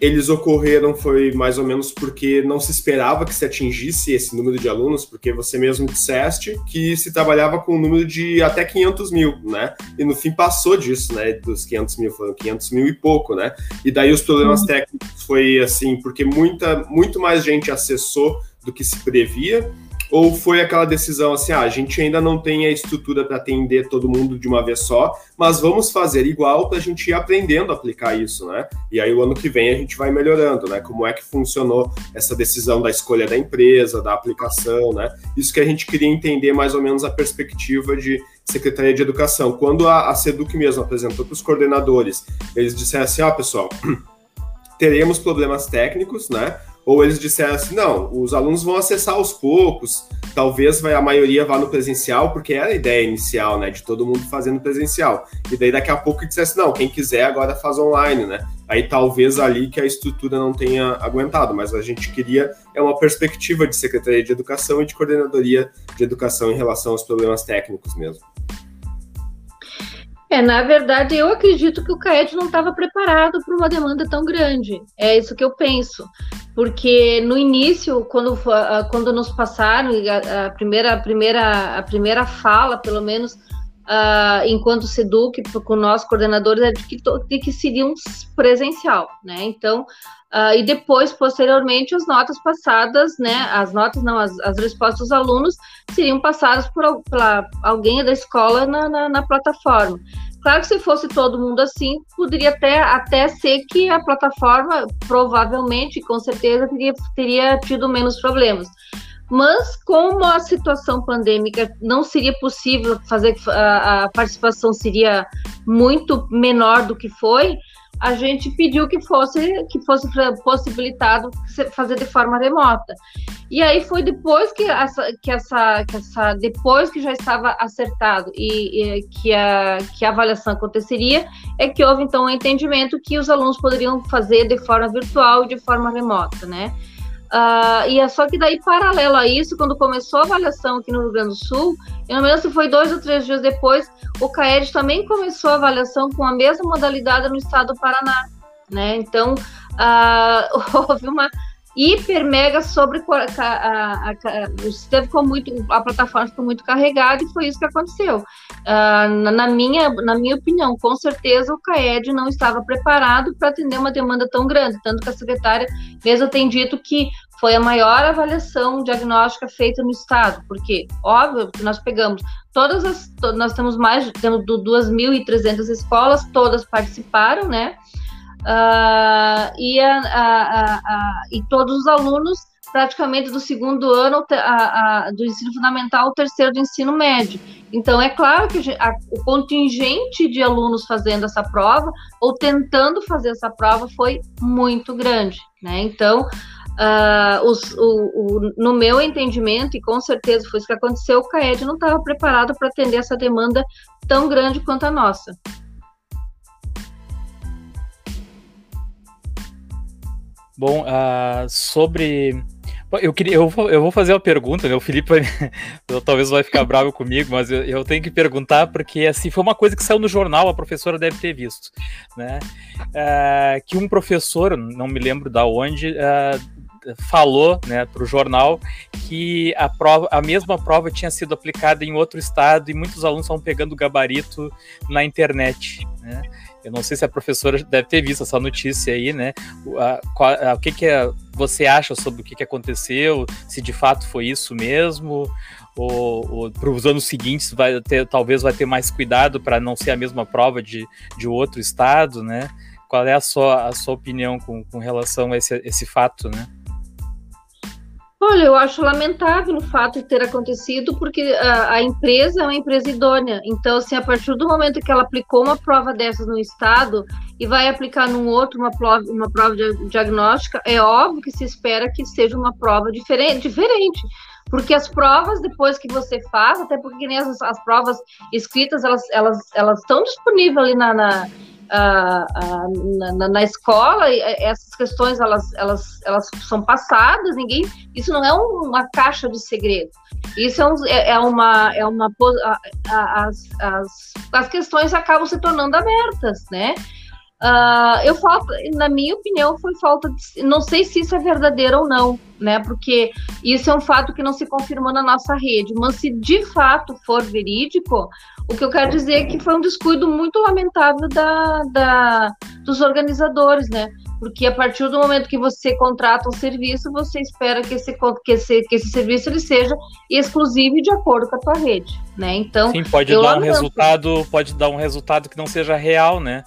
eles ocorreram foi mais ou menos porque não se esperava que se atingisse esse número de alunos, porque você mesmo disseste que se trabalhava com um número de até 500 mil, né? E no fim passou disso, né? Dos 500 mil, foram 500 mil e pouco, né? E daí os problemas uhum. técnicos foi assim, porque muita, muito mais gente acessou do que se previa, ou foi aquela decisão assim, ah, a gente ainda não tem a estrutura para atender todo mundo de uma vez só, mas vamos fazer igual para a gente ir aprendendo a aplicar isso, né? E aí o ano que vem a gente vai melhorando, né? Como é que funcionou essa decisão da escolha da empresa, da aplicação, né? Isso que a gente queria entender mais ou menos a perspectiva de Secretaria de Educação. Quando a, a Seduc mesmo apresentou para os coordenadores, eles disseram assim, ó, ah, pessoal, teremos problemas técnicos, né? Ou eles disseram assim, não, os alunos vão acessar aos poucos, talvez vai, a maioria vá no presencial, porque era a ideia inicial, né, de todo mundo fazendo presencial. E daí daqui a pouco dissesse, não, quem quiser agora faz online, né? Aí talvez ali que a estrutura não tenha aguentado, mas a gente queria é uma perspectiva de Secretaria de Educação e de Coordenadoria de Educação em relação aos problemas técnicos mesmo. É, na verdade, eu acredito que o CAED não estava preparado para uma demanda tão grande. É isso que eu penso. Porque no início, quando, quando nos passaram, a, a primeira, a, primeira, a primeira fala, pelo menos, uh, enquanto SEDUC, com nós coordenadores, é de que, de que seria um presencial, né? Então, uh, e depois, posteriormente, as notas passadas, né? As notas, não, as, as respostas dos alunos seriam passadas por, por alguém da escola na, na, na plataforma. Claro que se fosse todo mundo assim, poderia até, até ser que a plataforma, provavelmente, com certeza, teria, teria tido menos problemas. Mas, como a situação pandêmica não seria possível fazer, a, a participação seria muito menor do que foi, a gente pediu que fosse que fosse possibilitado fazer de forma remota. E aí foi depois que essa, que essa, que essa depois que já estava acertado e, e, que, a, que a avaliação aconteceria, é que houve então o um entendimento que os alunos poderiam fazer de forma virtual e de forma remota, né? Uh, e é só que daí, paralelo a isso, quando começou a avaliação aqui no Rio Grande do Sul, eu não me lembro se foi dois ou três dias depois, o CAED também começou a avaliação com a mesma modalidade no estado do Paraná, né? Então, uh, houve uma hiper mega sobre a, a, a, esteve com muito a plataforma ficou muito carregada e foi isso que aconteceu uh, na, minha na minha opinião com certeza o CAED não estava preparado para atender uma demanda tão grande. Tanto que a secretária mesmo tem dito que foi a maior avaliação diagnóstica feita no estado. Porque óbvio que nós pegamos todas as nós temos mais temos 2.300 escolas todas participaram né? Uh, e, a, a, a, e todos os alunos praticamente do segundo ano do ensino fundamental ao terceiro do ensino médio. Então, é claro que o contingente de alunos fazendo essa prova ou tentando fazer essa prova foi muito grande, né? Então, uh, os, o, o, no meu entendimento, e com certeza foi isso que aconteceu, o CAED não estava preparado para atender essa demanda tão grande quanto a nossa. Bom, uh, sobre. Eu, queria, eu, vou, eu vou fazer uma pergunta, né? O Felipe vai, talvez vai ficar bravo comigo, mas eu, eu, tenho que perguntar, porque assim, foi uma coisa que saiu no jornal, a professora deve ter visto, né? Uh, que um professor, não me lembro da onde, uh, falou né, para o jornal que a, prova, a mesma prova tinha sido aplicada em outro estado e muitos alunos estavam pegando gabarito na internet. Né? Eu não sei se a professora deve ter visto essa notícia aí, né? O, a, a, o que, que é, você acha sobre o que, que aconteceu? Se de fato foi isso mesmo? Ou, ou para os anos seguintes vai ter, talvez vai ter mais cuidado para não ser a mesma prova de, de outro estado, né? Qual é a sua, a sua opinião com, com relação a esse, esse fato, né? Olha, eu acho lamentável o fato de ter acontecido, porque a, a, empresa é uma empresa idônea. Então, assim, a partir do momento que ela aplicou uma prova dessas no estado e vai aplicar num outro uma prova, uma prova diagnóstica, é óbvio que se espera que seja uma prova diferente, diferente. Porque as provas, depois que você faz, até porque nem as, as provas escritas, elas, elas, elas estão disponíveis ali na, na na, na, escola, essas questões elas, elas, elas são passadas, ninguém. Isso não é uma caixa de segredo. Isso é, um, é, é uma. É uma as, as, as questões acabam se tornando abertas, né? Uh, eu falta, na minha opinião, foi falta de. Não sei se isso é verdadeiro ou não, né? Porque isso é um fato que não se confirmou na nossa rede. Mas se de fato for verídico, o que eu quero dizer é que foi um descuido muito lamentável da, da, dos organizadores, né? Porque a partir do momento que você contrata um serviço, você espera que esse, que esse, que esse serviço ele seja exclusivo e de acordo com a tua rede, né? Então, Sim, pode dar um resultado, pode dar um resultado que não seja real, né?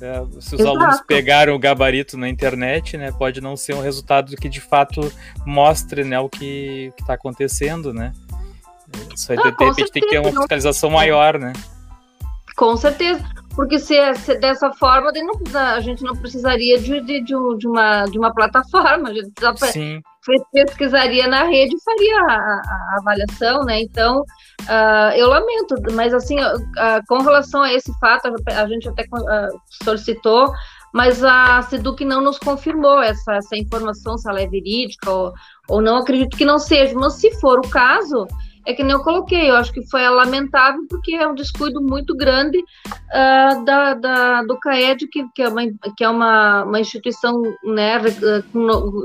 É, se os Exato. alunos pegaram o gabarito na internet, né, pode não ser um resultado que de fato mostre né, o que está acontecendo, né? Isso aí, ah, de repente, tem que ter uma fiscalização maior, né? Com certeza, porque se, se dessa forma, a gente não precisaria de, de, de, uma, de uma plataforma, a gente Sim. Pesquisaria na rede e faria a, a, avaliação, né? Então, uh, eu lamento, mas assim, uh, com relação a esse fato, a, a gente até uh, solicitou, mas a Seduc não nos confirmou essa, essa informação, se ela é verídica ou, ou não, acredito que não seja, mas se for o caso, é que nem eu coloquei, eu acho que foi lamentável porque é um descuido muito grande uh, da, da, do CAED, que, que é, uma, que é uma, uma instituição né,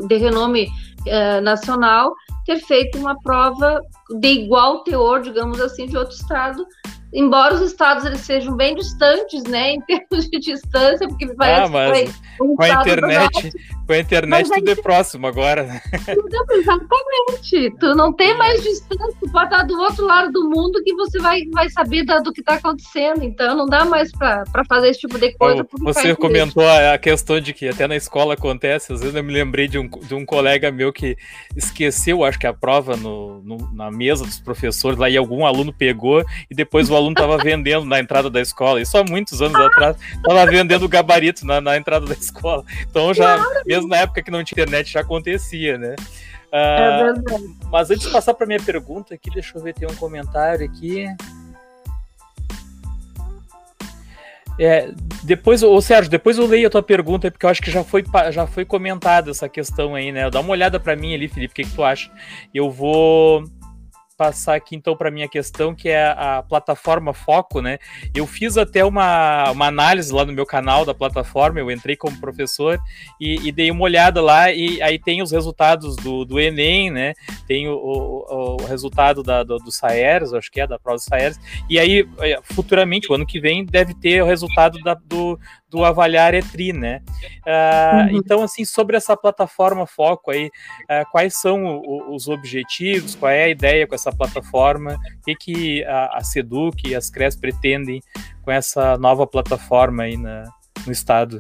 de renome uh, nacional, ter feito uma prova de igual teor, digamos assim, de outro estado, embora os estados eles sejam bem distantes, né, em termos de distância, porque parece ah, mas que um com a internet, com a internet tudo é próximo agora. Né? Exatamente. Tu não tem mais distância, tu pode estar do outro lado do mundo que você vai, vai saber da, do que está acontecendo. Então não dá mais para fazer esse tipo de coisa. Você comentou a questão de que até na escola acontece, às vezes eu me lembrei de um, de um colega meu que esqueceu, acho que a prova no, no na mesa dos professores lá e algum aluno pegou e depois o aluno estava vendendo na entrada da escola, isso há muitos anos atrás, estava vendendo gabarito na, na, entrada da escola. Então já, mesmo na época que não tinha internet, já acontecia, né? Uh, é mas antes de passar para minha pergunta aqui, deixa eu ver, tem um comentário aqui. É, depois, ô Sérgio, depois eu leio a tua pergunta, porque eu acho que já foi, já foi comentada essa questão aí, né? Dá uma olhada para mim ali, Felipe, o que, que tu acha? Eu vou passar aqui então para minha questão, que é a plataforma Foco, né? Eu fiz até uma, uma análise lá no meu canal da plataforma, eu entrei como professor e, e dei uma olhada lá e aí tem os resultados do, do Enem, né? Tem o, o, o resultado da, do, do acho que é da prova do Saeres, e aí é, futuramente, o ano que vem, deve ter o resultado da, do, do Avaliar Etri, né? Uh, uhum. Então, assim, sobre essa plataforma Foco aí, uh, quais são o, os objetivos, qual é a ideia com essa plataforma, o que, que a, a Seduc e as CRES pretendem com essa nova plataforma aí na, no estado?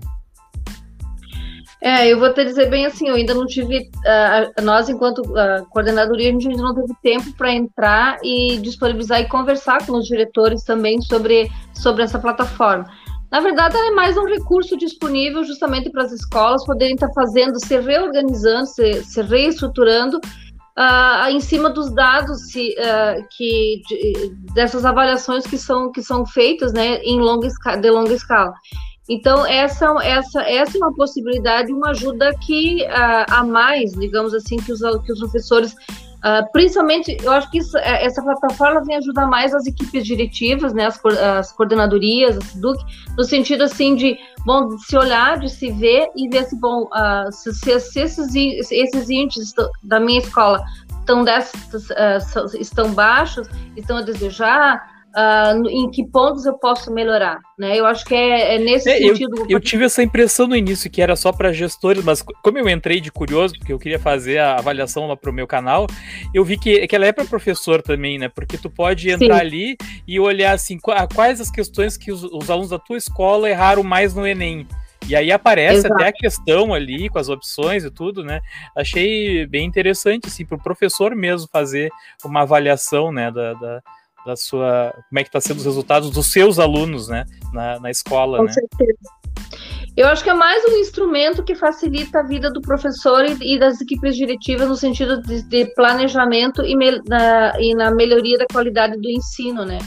É, eu vou te dizer bem assim, eu ainda não tive, uh, nós enquanto uh, coordenadoria, a gente ainda não teve tempo para entrar e disponibilizar e conversar com os diretores também sobre, sobre essa plataforma. Na verdade, ela é mais um recurso disponível justamente para as escolas poderem estar fazendo, se reorganizando, se, se reestruturando uh, em cima dos dados se, uh, que, de, dessas avaliações que são, que são feitas né, em longa de longa escala. Então, essa, essa, essa é uma possibilidade, uma ajuda que uh, a mais, digamos assim, que os, que os professores Uh, principalmente, eu acho que isso, é, essa plataforma vem ajudar mais as equipes diretivas, né, as, as coordenadorias, a SEDUC, no sentido assim de, bom, de se olhar, de se ver e ver se, bom, uh, se, se, se, esses, esses índices da minha escola estão, dessas, uh, estão baixos, estão a desejar, uh, em que pontos eu posso melhorar, né? Eu acho que é, é nesse é, sentido. Eu, eu, tive essa impressão no início que era só para gestores, mas como eu entrei de curioso, porque eu queria fazer a avaliação lá para o meu canal, eu vi que, que ela é para professor também, né? Porque tu pode entrar Sim. ali e olhar assim quais as questões que os, os alunos da tua escola erraram mais no Enem. E aí aparece Exato. até a questão ali com as opções e tudo, né? Achei bem interessante, assim, para o professor mesmo fazer uma avaliação, né, da, da, da sua. Como é que está sendo os resultados dos seus alunos, né, na, na escola, com né? certeza. Eu acho que é mais um instrumento que facilita a vida do professor e, e das equipes diretivas no sentido de, de planejamento e, me, na, e na melhoria da qualidade do ensino, né?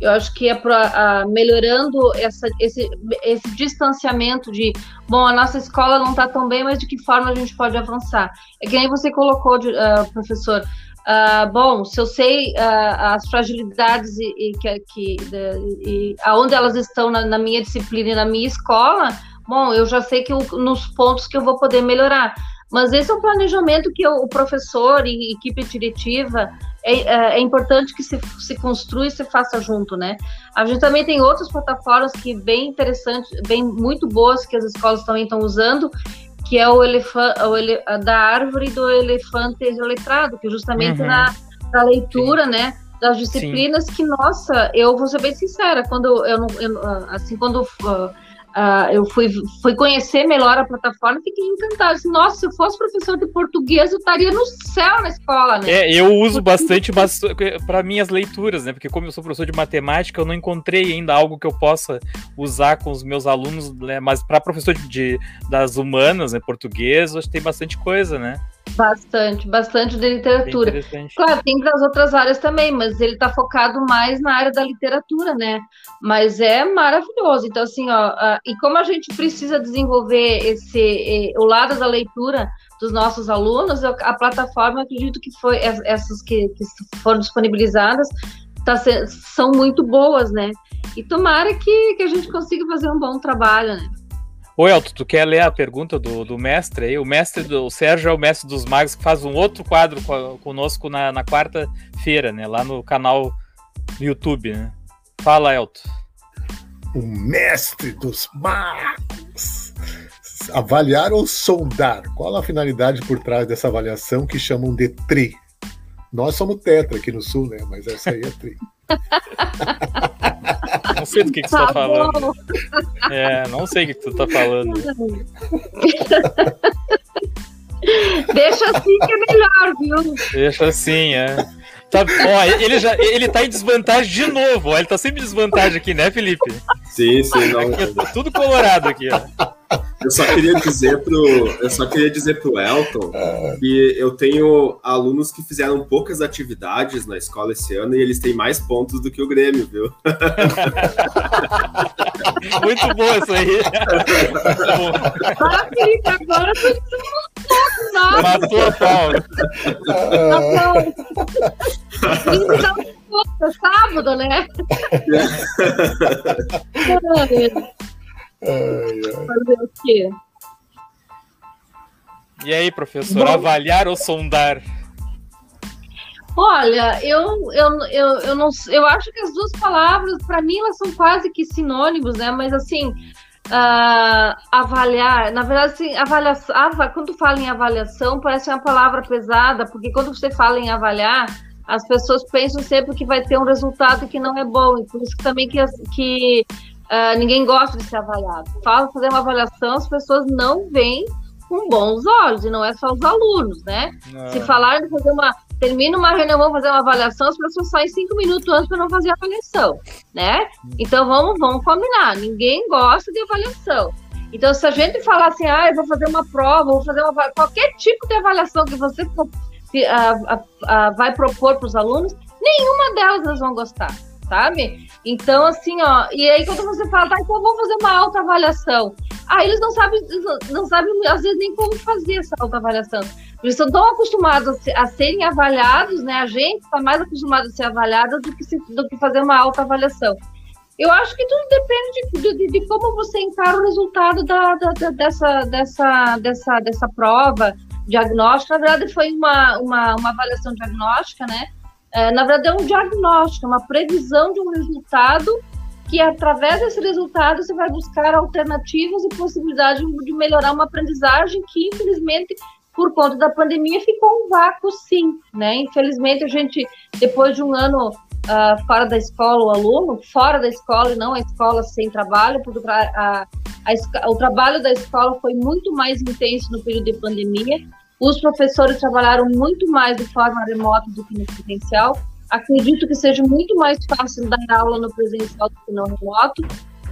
Eu acho que é pra, melhorando essa, esse, esse distanciamento de, bom, a nossa escola não está tão bem, mas de que forma a gente pode avançar? É que nem você colocou, de, uh, professor. Uh, bom, se eu sei uh, as fragilidades e, e, que, que de, e aonde elas estão na, na, minha disciplina e na minha escola, bom, eu já sei que eu, nos pontos que eu vou poder melhorar. Mas esse é um planejamento que o professor e equipe diretiva é, é, é, importante que se, se construa e se faça junto, né? A gente também tem outras plataformas que bem interessantes, bem muito boas que as escolas também estão usando, que é o elefante, da árvore do elefante letrado, que justamente uhum. na, na leitura, Sim. né? Das disciplinas Sim. que, nossa, eu vou ser bem sincera, quando eu, eu assim, quando uh, Uh, eu fui, fui conhecer melhor a plataforma e fiquei encantada. Assim, Nossa, se eu fosse professor de português, eu estaria no céu na escola, né? É, eu uso bastante para minhas leituras, né? Porque como eu sou professor de matemática, eu não encontrei ainda algo que eu possa usar com os meus alunos, né? Mas para professor de, de, das humanas, né? Português, acho que tem bastante coisa, né? Bastante, bastante de literatura. Claro, tem das outras áreas também, mas ele está focado mais na área da literatura, né? Mas é maravilhoso. Então, assim, ó, e como a gente precisa desenvolver esse eh, o lado da leitura dos nossos alunos, a plataforma, acredito que foi essas que, que foram disponibilizadas tá, são muito boas, né? E tomara que, que a gente consiga fazer um bom trabalho, né? Ô Elton, tu quer ler a pergunta do, do mestre aí? O mestre do o Sérgio é o mestre dos magos que faz um outro quadro conosco na, na quarta-feira, né? Lá no canal do YouTube, né? Fala, Elton. O mestre dos magos. Avaliar ou soldar? Qual a finalidade por trás dessa avaliação que chamam de tri? Nós somos tetra aqui no sul, né? Mas essa aí é tri. Não sei do que, que tá você tá falando. É, não sei o que, que tu tá falando. Deixa assim que é melhor, viu? Deixa assim, é. Tá, ó, ele, já, ele tá em desvantagem de novo. Ó, ele tá sempre em desvantagem aqui, né, Felipe? Sim, sim. Não. Aqui, tá tudo colorado aqui, ó. Eu só queria dizer pro, eu só queria dizer pro Elton que eu tenho alunos que fizeram poucas atividades na escola esse ano e eles têm mais pontos do que o Grêmio, viu? Muito bom isso aí. Ah, Felipe, agora tu Matou a pau. Sábado, né? Ai, ai. Fazer o quê? E aí, professor, Bom, avaliar ou sondar? Olha, eu, eu, eu, eu, não, eu acho que as duas palavras, para mim, elas são quase que sinônimos, né? Mas assim, uh, avaliar, na verdade, assim, avaliação, quando fala em avaliação, parece uma palavra pesada, porque quando você fala em avaliar, as pessoas pensam sempre que vai ter um resultado que não é bom, e por isso também que, que Uh, ninguém gosta de ser avaliado. Fala fazer uma avaliação, as pessoas não veem com bons olhos, e não é só os alunos, né? Não. Se falar de fazer uma. Termina uma reunião, vamos fazer uma avaliação, as pessoas saem cinco minutos antes para não fazer a avaliação, né? Então vamos, vamos combinar. Ninguém gosta de avaliação. Então, se a gente falar assim, ah, eu vou fazer uma prova, vou fazer uma qualquer tipo de avaliação que você uh, uh, vai propor para os alunos, nenhuma delas eles vão gostar sabe? Então, assim, ó, e aí quando você fala, tá, então vamos fazer uma autoavaliação. Ah, eles não sabem, não sabem, às vezes, nem como fazer essa autoavaliação. Eles estão tão acostumados a, serem avaliados, né? A gente está mais acostumado a ser avaliado do que, se, do que fazer uma autoavaliação. Eu acho que tudo depende de, de, de como você encara o resultado da, da, da, dessa, dessa, dessa, dessa prova diagnóstica. Na verdade, foi uma, uma, uma avaliação diagnóstica, né? É, na verdade, é um diagnóstico, é uma previsão de um resultado que, através desse resultado, você vai buscar alternativas e possibilidade de melhorar uma aprendizagem que, infelizmente, por conta da pandemia, ficou um vácuo, sim. Né? Infelizmente, a gente, depois de um ano uh, fora da escola, o aluno, fora da escola e não a escola sem trabalho, porque a, a, o trabalho da escola foi muito mais intenso no período de pandemia. Os professores trabalharam muito mais de forma remota do que no presencial. Acredito que seja muito mais fácil dar aula no presencial do que no remoto.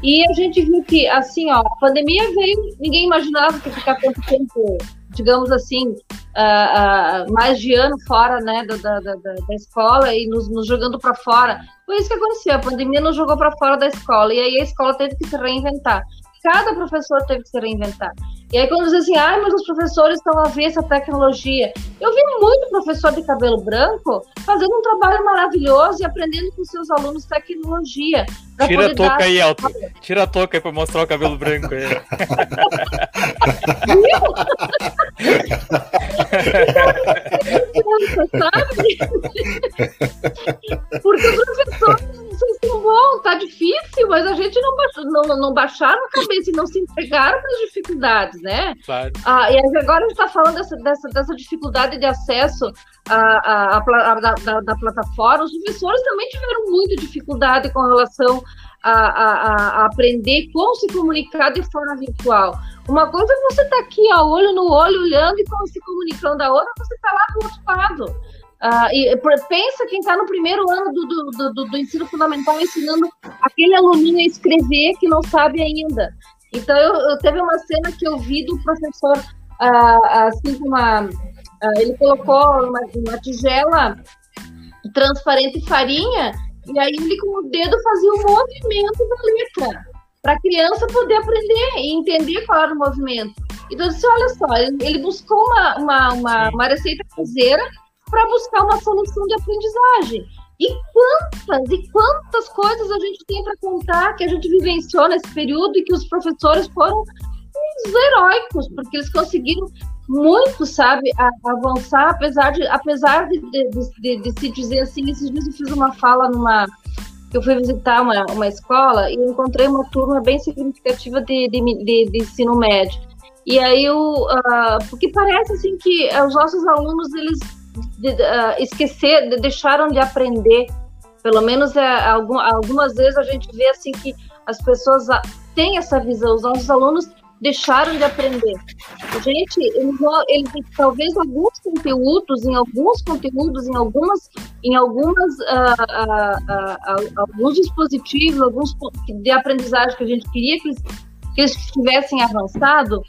E a gente viu que, assim, ó, a pandemia veio, ninguém imaginava que ficar tanto tempo, digamos assim, uh, uh, mais de ano fora, né, da, da, da, da escola e nos, nos jogando para fora. Foi isso que aconteceu, a pandemia nos jogou para fora da escola e aí a escola teve que se reinventar cada professor teve que se reinventar. E aí, quando dizem assim, ah, mas os professores estão a ver essa tecnologia. Eu vi muito professor de cabelo branco fazendo um trabalho maravilhoso e aprendendo com seus alunos tecnologia. Tira a touca aí, Elton. Tira a touca aí para mostrar o cabelo branco aí. Porque o professor vocês estão bom, tá difícil, mas a gente não, não, não baixaram a cabeça e não se entregaram para as dificuldades, né? Claro. Ah, e agora a gente está falando dessa, dessa, dessa dificuldade de acesso à, à, à, da, da, plataforma. Os professores também tiveram muita dificuldade com relação a, a, a, aprender como se comunicar de forma virtual. Uma coisa é você estar tá aqui, ó, olho no olho, olhando e se comunicando, a outra você está lá do outro lado. Uh, e, pensa quem está no primeiro ano do, do, do, do, ensino fundamental ensinando aquele aluninho a escrever que não sabe ainda. Então, eu, eu teve uma cena que eu vi do professor, uh, assim, uma, uh, ele colocou uma, uma tigela transparente farinha, e aí ele com o dedo fazia o movimento da letra, para a criança poder aprender e entender qual era o movimento. Então, disse, olha só, ele, ele buscou uma, uma, uma, uma receita caseira para buscar uma solução de aprendizagem. E quantas e quantas coisas a gente tem para contar que a gente vivenciou nesse período e que os professores foram uns heróicos, porque eles conseguiram muito, sabe, avançar, apesar de, apesar de, de, de, de se dizer assim, esses dias eu fiz uma fala numa eu fui visitar uma, uma escola e encontrei uma turma bem significativa de, de, de, de ensino médio. E aí, o, uh, porque parece assim que os nossos alunos, eles de, uh, esquecer, de, deixaram de aprender. Pelo menos é, algum, algumas vezes a gente vê assim que as pessoas têm essa visão, os nossos alunos deixaram de aprender. Gente, talvez alguns conteúdos, em alguns conteúdos, em algumas, em algumas, uh, uh, uh, alguns dispositivos, alguns de aprendizagem que a gente queria que eles, que eles tivessem avançado,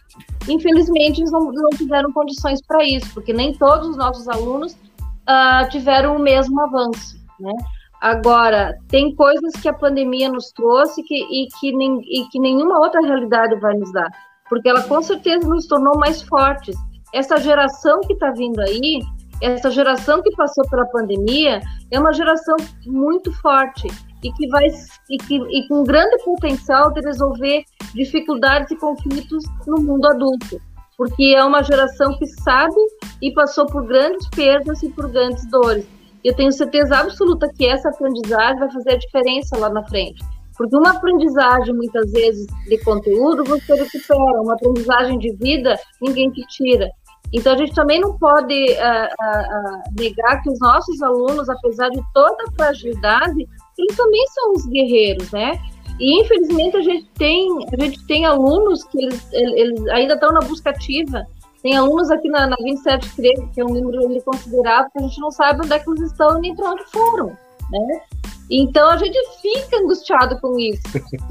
Infelizmente, eles não, não tiveram condições para isso, porque nem todos os nossos alunos uh, tiveram o mesmo avanço, né? Agora, tem coisas que a pandemia nos trouxe que, e, que nem, e que nenhuma outra realidade vai nos dar, porque ela com certeza nos tornou mais fortes. Essa geração que está vindo aí, essa geração que passou pela pandemia, é uma geração muito forte e que vai e, que, e com grande potencial de resolver dificuldades e conflitos no mundo adulto, porque é uma geração que sabe e passou por grandes perdas e por grandes dores. Eu tenho certeza absoluta que essa aprendizagem vai fazer a diferença lá na frente. Porque uma aprendizagem, muitas vezes, de conteúdo, você recupera. Uma aprendizagem de vida, ninguém te tira. Então, a gente também não pode uh, uh, uh, negar que os nossos alunos, apesar de toda a fragilidade, eles também são os guerreiros, né? E infelizmente a gente tem, a gente tem alunos que eles, eles ainda estão na busca ativa. Tem alunos aqui na, na 27 13, que é um número considerável, que a gente não sabe onde é que eles estão e nem para onde foram, né? Então a gente fica angustiado com isso.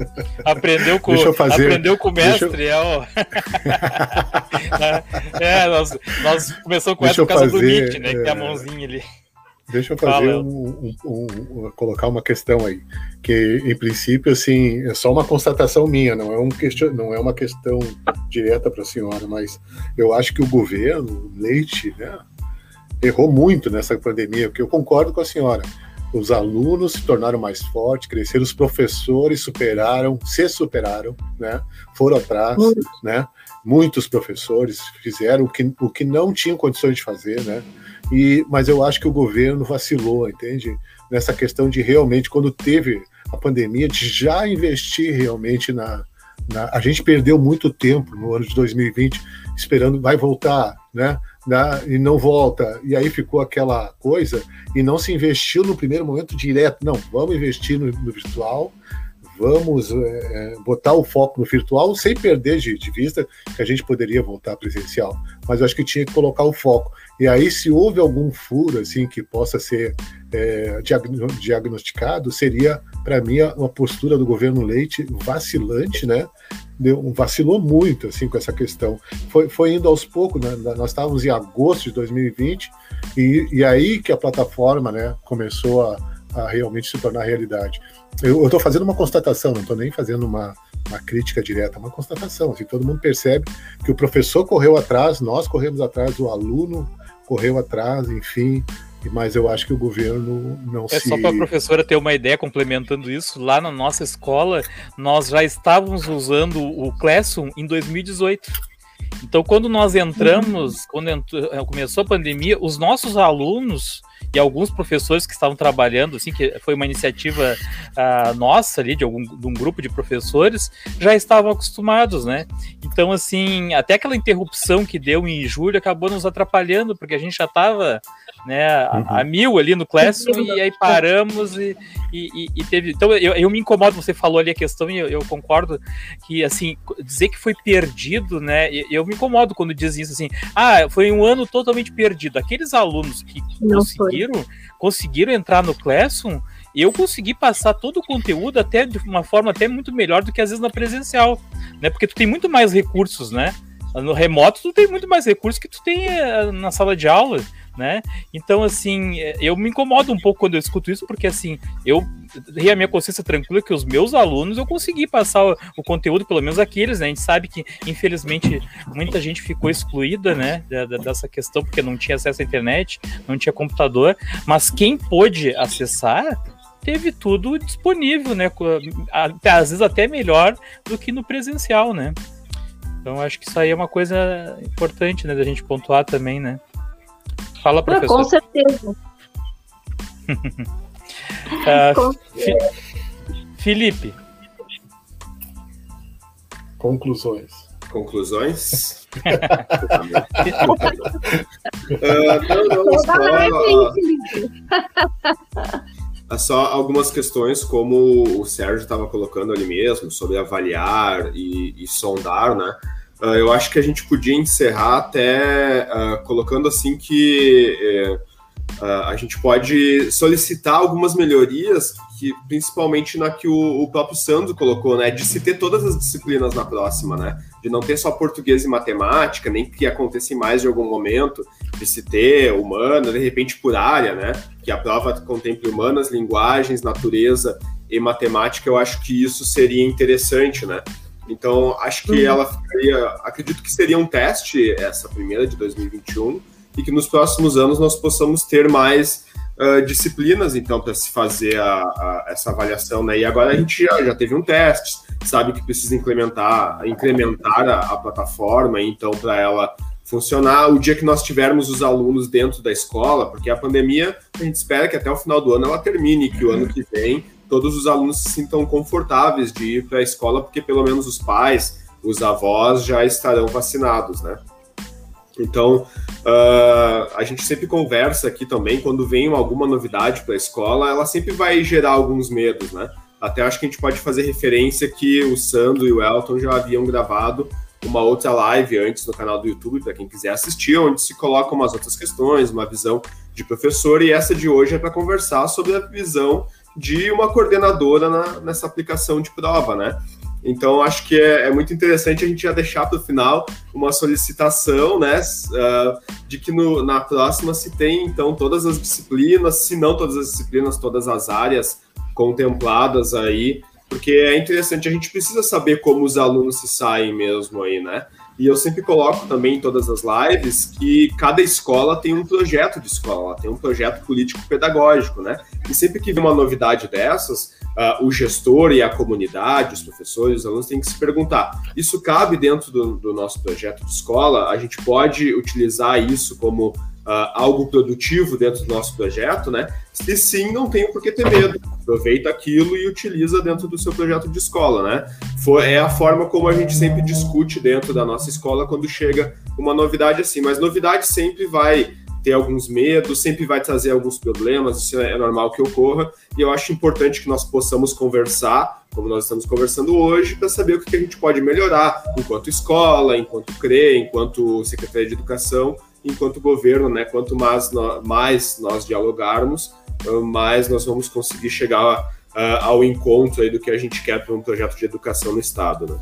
Aprendeu com, fazer, aprendeu com o mestre, eu... é, o... é, nós, nós começamos com essa por causa fazer, do Nietzsche, né? É... Que tem a mãozinha ali. Deixa eu fazer um, um, um, colocar uma questão aí, que em princípio assim é só uma constatação minha, não é um question, não é uma questão direta para a senhora, mas eu acho que o governo Leite, né, errou muito nessa pandemia, porque eu concordo com a senhora. Os alunos se tornaram mais fortes, cresceram, os professores superaram, se superaram, né, foram atrás, uhum. né. Muitos professores fizeram o que, o que não tinham condições de fazer, né e, mas eu acho que o governo vacilou, entende? Nessa questão de realmente, quando teve a pandemia, de já investir realmente na, na. A gente perdeu muito tempo no ano de 2020 esperando, vai voltar, né? Na, e não volta. E aí ficou aquela coisa, e não se investiu no primeiro momento direto. Não, vamos investir no, no virtual, vamos é, botar o foco no virtual sem perder de, de, vista que a gente poderia voltar presencial. Mas eu acho que tinha que colocar o foco. E aí, se houve algum furo assim que possa ser é, diagnosticado, seria, para mim, uma postura do governo Leite vacilante, né? Deu, vacilou muito assim com essa questão. Foi, foi indo aos poucos, né? nós estávamos em agosto de 2020, e, e aí que a plataforma né, começou a, a realmente se tornar realidade. Eu estou fazendo uma constatação, não estou nem fazendo uma, uma crítica direta, uma constatação. Assim, todo mundo percebe que o professor correu atrás, nós corremos atrás, o aluno correu atrás, enfim. Mas eu acho que o governo não é se. É só para a professora ter uma ideia, complementando isso, lá na nossa escola, nós já estávamos usando o Classroom em 2018. Então, quando nós entramos, quando começou a pandemia, os nossos alunos e alguns professores que estavam trabalhando, assim, que foi uma iniciativa uh, nossa ali, de, algum, de um grupo de professores, já estavam acostumados, né? Então, assim, até aquela interrupção que deu em julho acabou nos atrapalhando, porque a gente já estava né, a, a, uhum. mil ali no Classroom, e aí paramos e, e, e teve. Então, eu, eu, me incomodo, você falou ali a questão, e eu, eu, concordo que, assim, dizer que foi perdido, né? Eu me incomodo quando dizem isso assim, ah, foi um ano totalmente perdido. Aqueles alunos que Não conseguiram, foi. conseguiram entrar no Classroom, eu consegui passar todo o conteúdo até de uma forma até muito melhor do que às vezes na presencial, né? Porque tu tem muito mais recursos, né? No remoto tu tem muito mais recursos que tu tem eh, na sala de aula né? Então, assim, eu me incomodo um pouco quando eu escuto isso, porque, assim, eu tenho a minha consciência tranquila que os meus alunos eu consegui passar o, o, conteúdo, pelo menos aqueles, né? A gente sabe que, infelizmente, muita gente ficou excluída, né, dessa questão, porque não tinha acesso à internet, não tinha computador, mas quem pôde acessar teve tudo disponível, né? Às vezes até melhor do que no presencial, né? Então acho que isso aí é uma coisa importante, né, da gente pontuar também, né? Fala, professor. Com certeza. uh, Com Felipe. Conclusões. Conclusões? uh, não, não, só, uh, só algumas questões, como o Sérgio estava colocando ali mesmo, sobre avaliar e, e sondar, né? Uh, eu acho que a gente podia encerrar até uh, colocando assim que uh, a gente pode solicitar algumas melhorias, que principalmente na que o, o, próprio Sandro colocou, né, de se ter todas as disciplinas na próxima, né, de não ter só português e matemática, nem que aconteça em mais de algum momento, de se ter humana, de repente por área, né, que a prova contemple humanas, linguagens, natureza e matemática, eu acho que isso seria interessante, né. Então, acho que uhum. ela ficaria. Acredito que seria um teste, essa primeira de 2021, e que nos próximos anos nós possamos ter mais uh, disciplinas, então, para se fazer a, a, essa avaliação. Né? E agora a gente já, já teve um teste, sabe que precisa incrementar, incrementar a, a plataforma, então, para ela funcionar o dia que nós tivermos os alunos dentro da escola, porque a pandemia, a gente espera que até o final do ano ela termine, que o ano que vem todos os alunos se sintam confortáveis de ir para a escola, porque pelo menos os pais, os avós já estarão vacinados, né? Então, uh, a gente sempre conversa aqui também, quando vem alguma novidade para a escola, ela sempre vai gerar alguns medos, né? Até acho que a gente pode fazer referência que o Sandro e o Elton já haviam gravado uma outra live antes no canal do YouTube, para quem quiser assistir, onde se colocam umas outras questões, uma visão de professor, e essa de hoje é para conversar sobre a visão de uma coordenadora na, nessa aplicação de prova, né? Então, acho que é, é muito interessante a gente já deixar para o final uma solicitação, né, uh, de que no, na próxima se tem, então, todas as disciplinas, se não todas as disciplinas, todas as áreas contempladas aí, porque é interessante, a gente precisa saber como os alunos se saem mesmo aí, né? E eu sempre coloco também em todas as lives que cada escola tem um projeto de escola, tem um projeto político-pedagógico, né? E sempre que vem uma novidade dessas, uh, o gestor e a comunidade, os professores, os alunos têm que se perguntar: isso cabe dentro do, do nosso projeto de escola? A gente pode utilizar isso como uh, algo produtivo dentro do nosso projeto, né? Se sim, não tem por que ter medo. Aproveita aquilo e utiliza dentro do seu projeto de escola, né? For, é a forma como a gente sempre discute dentro da nossa escola quando chega uma novidade assim. Mas novidade sempre vai ter alguns medos, sempre vai trazer alguns problemas, isso é normal que ocorra, e eu acho importante que nós possamos conversar, como nós estamos conversando hoje, para saber o que a gente pode melhorar, enquanto escola, enquanto CRE, enquanto Secretaria de Educação, enquanto governo, né? Quanto mais, mais nós dialogarmos, mais nós vamos conseguir chegar uh, ao encontro aí do que a gente quer para um projeto de educação no Estado, né?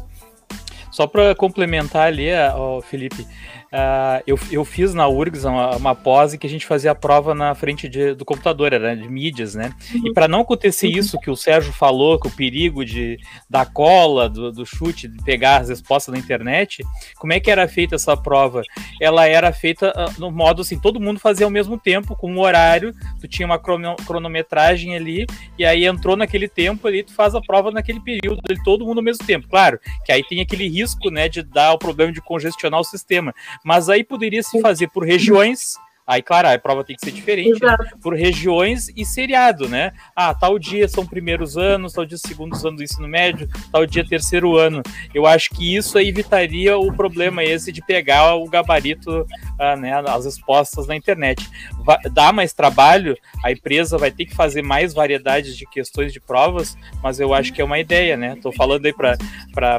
Só para complementar ali, ó, Felipe, Uh, eu, eu fiz na URGS uma, uma pós que a gente fazia a prova na frente de, do computador, era de mídias, né? E para não acontecer uhum. isso que o Sérgio falou, que o perigo de da cola, do, do chute, de pegar as respostas na internet, como é que era feita essa prova? Ela era feita uh, no modo assim, todo mundo fazia ao mesmo tempo, com um horário, tu tinha uma cronometragem ali, e aí entrou naquele tempo ali, tu faz a prova naquele período, todo mundo ao mesmo tempo. Claro, que aí tem aquele risco, né, de dar o problema de congestionar o sistema mas aí poderia se fazer por regiões Aí, claro, a prova tem que ser diferente né? por regiões e seriado, né? Ah, tal dia são primeiros anos, tal dia segundos anos do ensino médio, tal dia terceiro ano. Eu acho que isso evitaria o problema esse de pegar o gabarito, ah, né, as respostas na internet. Vai, dá mais trabalho, a empresa vai ter que fazer mais variedades de questões de provas, mas eu acho que é uma ideia, né? Estou falando aí para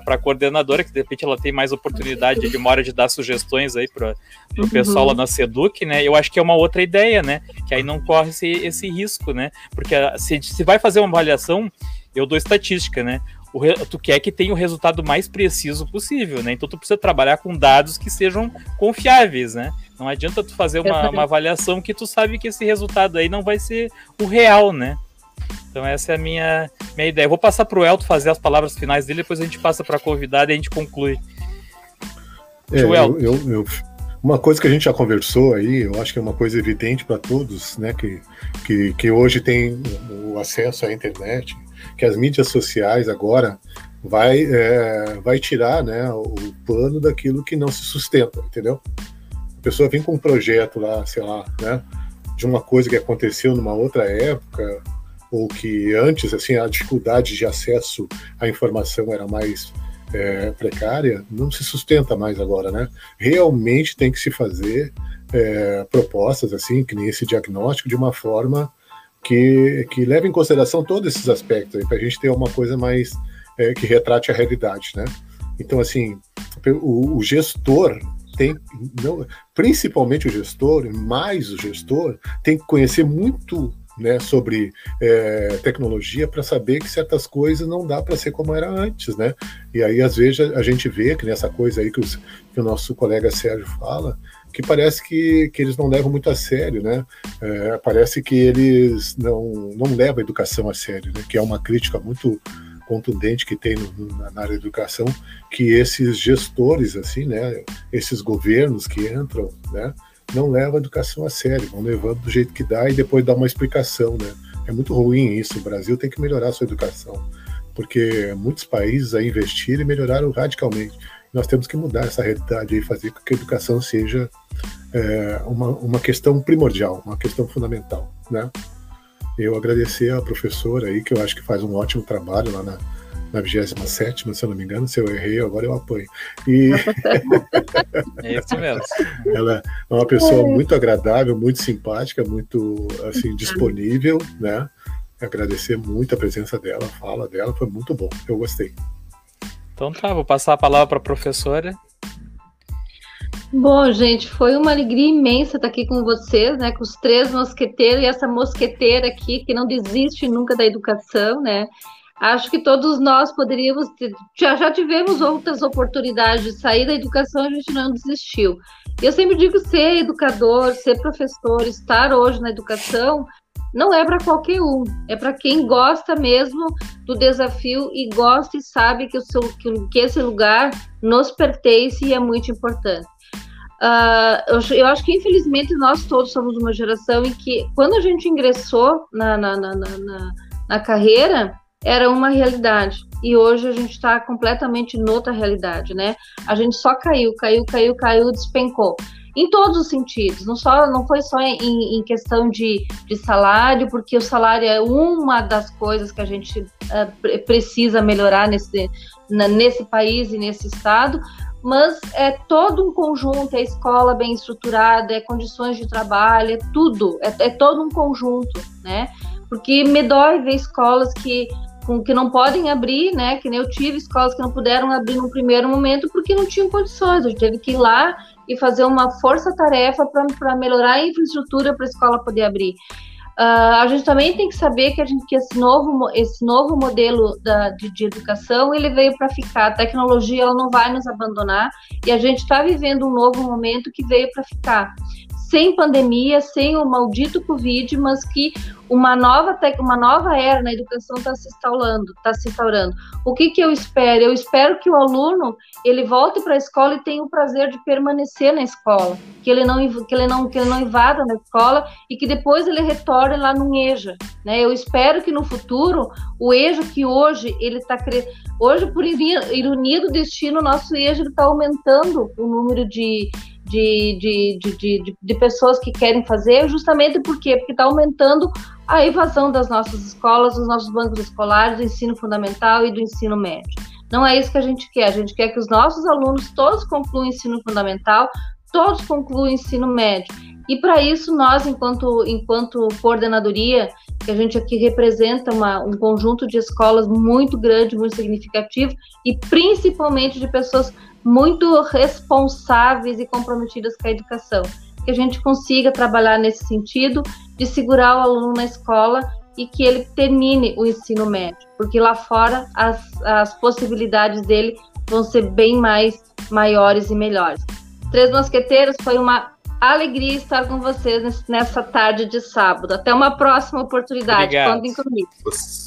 a coordenadora, que de repente ela tem mais oportunidade de demora de dar sugestões aí para o uhum. pessoal lá na Seduc, né? Eu acho que é uma outra ideia, né? Que aí não corre esse, esse risco, né? Porque ah, se, se vai fazer uma avaliação, eu dou estatística, né? O, tu quer que tenha o resultado mais preciso possível, né? Então tu precisa trabalhar com dados que sejam confiáveis, né? Não adianta tu fazer uma, uma avaliação que tu sabe que esse resultado aí não vai ser o real, né? Então essa é a minha, minha ideia. Eu vou passar para o Elton fazer as palavras finais dele, depois a gente passa para a convidada e a gente conclui. É, eu, eu, eu, uma coisa que a gente já conversou aí, eu acho que é uma coisa evidente para todos, né, que, que, que hoje tem o acesso à internet, que as mídias sociais agora vai, é, vai tirar né, o pano daquilo que não se sustenta, entendeu? A pessoa vem com um projeto lá, sei lá, né, de uma coisa que aconteceu numa outra época, ou que antes, assim, a dificuldade de acesso à informação era mais é, precária não se sustenta mais agora, né? Realmente tem que se fazer é, propostas assim, que nem esse diagnóstico, de uma forma que, que leve em consideração todos esses aspectos, para a gente ter uma coisa mais é, que retrate a realidade, né? Então, assim, o, o gestor tem, não, principalmente o gestor, mais o gestor, tem que conhecer muito né, sobre é, tecnologia para saber que certas coisas não dá para ser como era antes, né? E aí às vezes a gente vê que nessa coisa aí que, os, que o nosso colega Sérgio fala, que parece que, que eles não levam muito a sério, né? É, parece que eles não, não levam a educação a sério, né? Que é uma crítica muito contundente que tem no, na, na área da educação, que esses gestores, assim, né? Esses governos que entram, né? Não levam a educação a sério, vão levando do jeito que dá e depois dá uma explicação, né? É muito ruim isso. O Brasil tem que melhorar a sua educação, porque muitos países a investiram e melhoraram radicalmente. Nós temos que mudar essa realidade e fazer com que a educação seja é, uma, uma questão primordial, uma questão fundamental, né? Eu agradecer a professora aí, que eu acho que faz um ótimo trabalho lá na, na 27, se eu não me engano. Se eu errei, agora eu apoio. E... é isso mesmo. Ela é uma pessoa muito agradável, muito simpática, muito assim disponível, né? Agradecer muito a presença dela, a fala dela, foi muito bom. Eu gostei. Então tá, vou passar a palavra para a professora. Bom, gente, foi uma alegria imensa estar aqui com vocês, né? Com os três mosqueteiros e essa mosqueteira aqui que não desiste nunca da educação, né? Acho que todos nós poderíamos, ter, já, já tivemos outras oportunidades de sair da educação, a gente não desistiu. Eu sempre digo ser educador, ser professor, estar hoje na educação, não é para qualquer um, é para quem gosta mesmo do desafio e gosta e sabe que, o seu, que, esse lugar nos pertence e é muito importante. Uh, eu, eu, acho que infelizmente nós todos somos uma geração em que quando a gente ingressou na, na, na, na, na carreira, era uma realidade. E hoje a gente está completamente noutra realidade, né? A gente só caiu, caiu, caiu, caiu, despencou. Em todos os sentidos, não, só, não foi só em, em questão de, de, salário, porque o salário é uma das coisas que a gente uh, precisa melhorar nesse, na, nesse país e nesse estado, mas é todo um conjunto, é escola bem estruturada, é condições de trabalho, é tudo, é, é todo um conjunto, né? Porque me dói ver escolas que que não podem abrir, né? Que nem eu tive escolas que não puderam abrir no primeiro momento porque não tinham condições. A gente teve que ir lá e fazer uma força-tarefa para melhorar a infraestrutura para a escola poder abrir. Uh, a gente também tem que saber que, a gente, que esse, novo, esse novo modelo da, de, de educação ele veio para ficar. A tecnologia ela não vai nos abandonar e a gente está vivendo um novo momento que veio para ficar sem pandemia, sem o maldito Covid, mas que uma nova, uma nova era na educação está se instaurando, está se instaurando. O que, que eu espero? Eu espero que o aluno ele volte para a escola e tenha o prazer de permanecer na escola, que ele não que ele não que ele não invada na escola e que depois ele retorne lá no EJA, né? Eu espero que no futuro o EJA que hoje ele está cre... hoje por ironia do destino nosso EJA está aumentando o número de de, de, de, de, de pessoas que querem fazer, justamente por quê? Porque está aumentando a evasão das nossas escolas, dos nossos bancos escolares, do ensino fundamental e do ensino médio. Não é isso que a gente quer. A gente quer que os nossos alunos todos concluam o ensino fundamental, todos concluam o ensino médio. E para isso, nós, enquanto, enquanto coordenadoria, que a gente aqui representa uma, um conjunto de escolas muito grande, muito significativo, e principalmente de pessoas muito responsáveis e comprometidas com a educação. Que a gente consiga trabalhar nesse sentido de segurar o aluno na escola e que ele termine o ensino médio, porque lá fora as, as possibilidades dele vão ser bem mais maiores e melhores. Três Mosqueteiros foi uma alegria estar com vocês nessa tarde de sábado. Até uma próxima oportunidade. Obrigado. Contem comigo.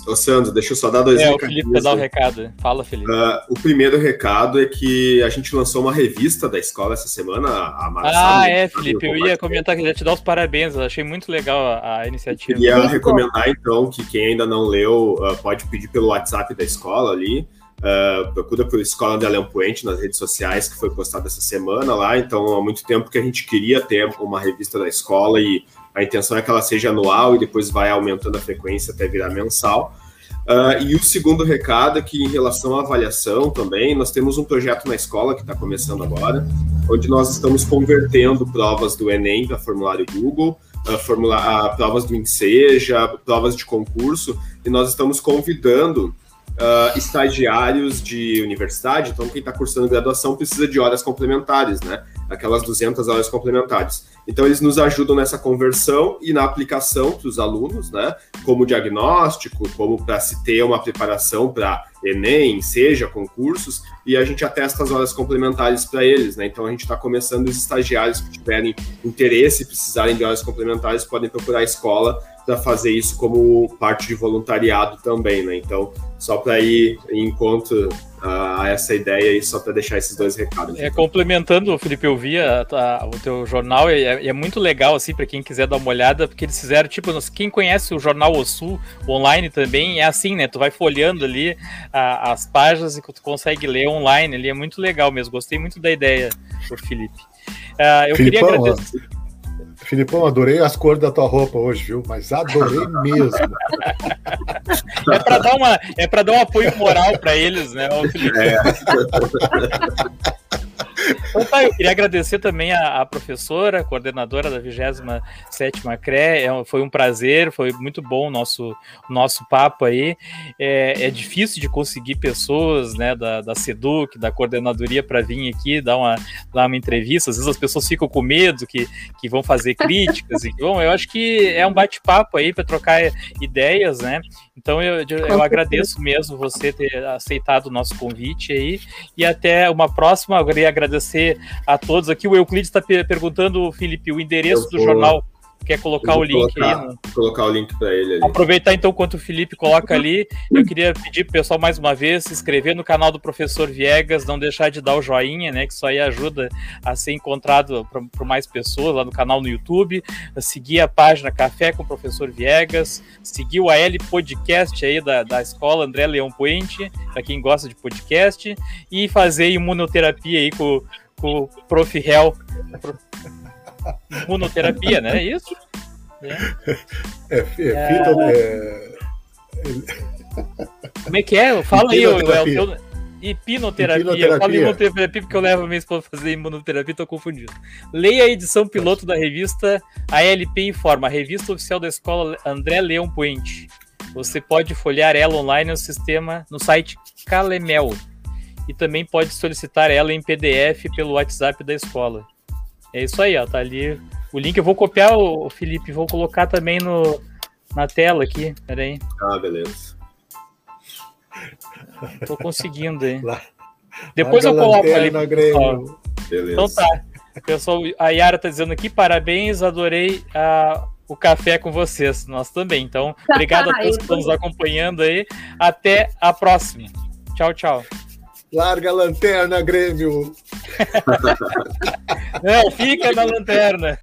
Ô, Sandro, deixa eu só dar dois é, recados. É, o Felipe quer dar um recado. Fala, Felipe. Uh, o primeiro recado é que a gente lançou uma revista da escola essa semana, a Mara Ah, é, Felipe, eu ia comentar que ia te dar os parabéns. Eu achei muito legal a, a iniciativa. Queria recomendar, então, que quem ainda não leu, uh, pode pedir pelo WhatsApp da escola ali. Uh, procura por Escola de Leão Puente nas redes sociais, que foi postado essa semana lá. Então, há muito tempo que a gente queria ter uma revista da escola e a intenção é que ela seja anual e depois vai aumentando a frequência até virar mensal. Uh, e o segundo recado é que, em relação à avaliação também, nós temos um projeto na escola que está começando agora, onde nós estamos convertendo provas do Enem para formulário Google, uh, formula, uh, provas do INSEJA, provas de concurso, e nós estamos convidando uh, estagiários de universidade, então quem está cursando graduação precisa de horas complementares, né? Aquelas 200 horas complementares. Então eles nos ajudam nessa conversão e na aplicação para os alunos, né? Como diagnóstico, como para se ter uma preparação para Enem, seja concursos, e a gente atesta as horas complementares para eles, né? Então a gente está começando os estagiários que tiverem interesse e precisarem de horas complementares podem procurar a escola para fazer isso como parte de voluntariado também, né? Então, só para ir em encontro a essa ideia e só para deixar esses dois recados. É, complementando, Felipe, eu vi a, a, o teu jornal e é, é, muito legal, assim, para quem quiser dar uma olhada, porque eles fizeram, tipo, quem conhece o jornal Osul online também, é assim, né? Tu vai folhando ali a, as páginas e tu consegue ler online, ali é muito legal mesmo. Gostei muito da ideia, por Felipe. Uh, eu Filipão, queria agradecer. Filipão, adorei as cores da tua roupa hoje, viu? Mas adorei mesmo. É para dar uma, é para dar um apoio moral para eles, né, Felipe? É. Então, tá, eu queria agradecer também a, a professora, coordenadora da 27 CRE. É, foi um prazer, foi muito bom o nosso, nosso papo aí. É, é difícil de conseguir pessoas né, da, da SEDUC, da coordenadoria, para vir aqui dar uma, dar uma entrevista. Às vezes as pessoas ficam com medo que, que vão fazer críticas. e, bom, eu acho que é um bate-papo aí para trocar ideias, né? Então eu, eu agradeço mesmo você ter aceitado o nosso convite aí. E até uma próxima. Eu queria agradecer a todos aqui. O Euclides está perguntando, Felipe, o endereço do jornal quer colocar o link colocar, aí. Colocar o link para ele ali. Aproveitar então enquanto o Felipe coloca ali, eu queria pedir pro pessoal mais uma vez se inscrever no canal do Professor Viegas, não deixar de dar o joinha, né, que isso aí ajuda a ser encontrado por mais pessoas lá no canal no YouTube, seguir a página Café com o Professor Viegas, seguir o AL Podcast aí da, da escola André Leão Puente, para quem gosta de podcast, e fazer imunoterapia aí com, com o Prof. Hell imunoterapia, né? É isso? É, é, é, é... Como é que é? Fala aí, o, teu... Hipnoterapia. Hipnoterapia. Eu falo hipnoterapia porque eu levo a minha esposa pra fazer imunoterapia, tô confundido. Leia a edição piloto da revista ALP Informa, a revista oficial da escola André Leão Puente. Você pode folhear ela online no sistema, no site Calemel. E também pode solicitar ela em PDF pelo WhatsApp da escola. É isso aí, ó. Tá ali o link. Eu vou copiar, o Felipe, vou colocar também no, na tela aqui. Pera aí. Ah, beleza. Tô conseguindo aí. Lá, Depois eu coloco ali. Beleza. Então tá. Pessoal, a Yara tá dizendo aqui, parabéns, adorei a, o café com vocês. Nós também. Então, obrigado a todos que estão nos acompanhando aí. Até a próxima. Tchau, tchau. Larga a lanterna, Grêmio. Não, fica na lanterna.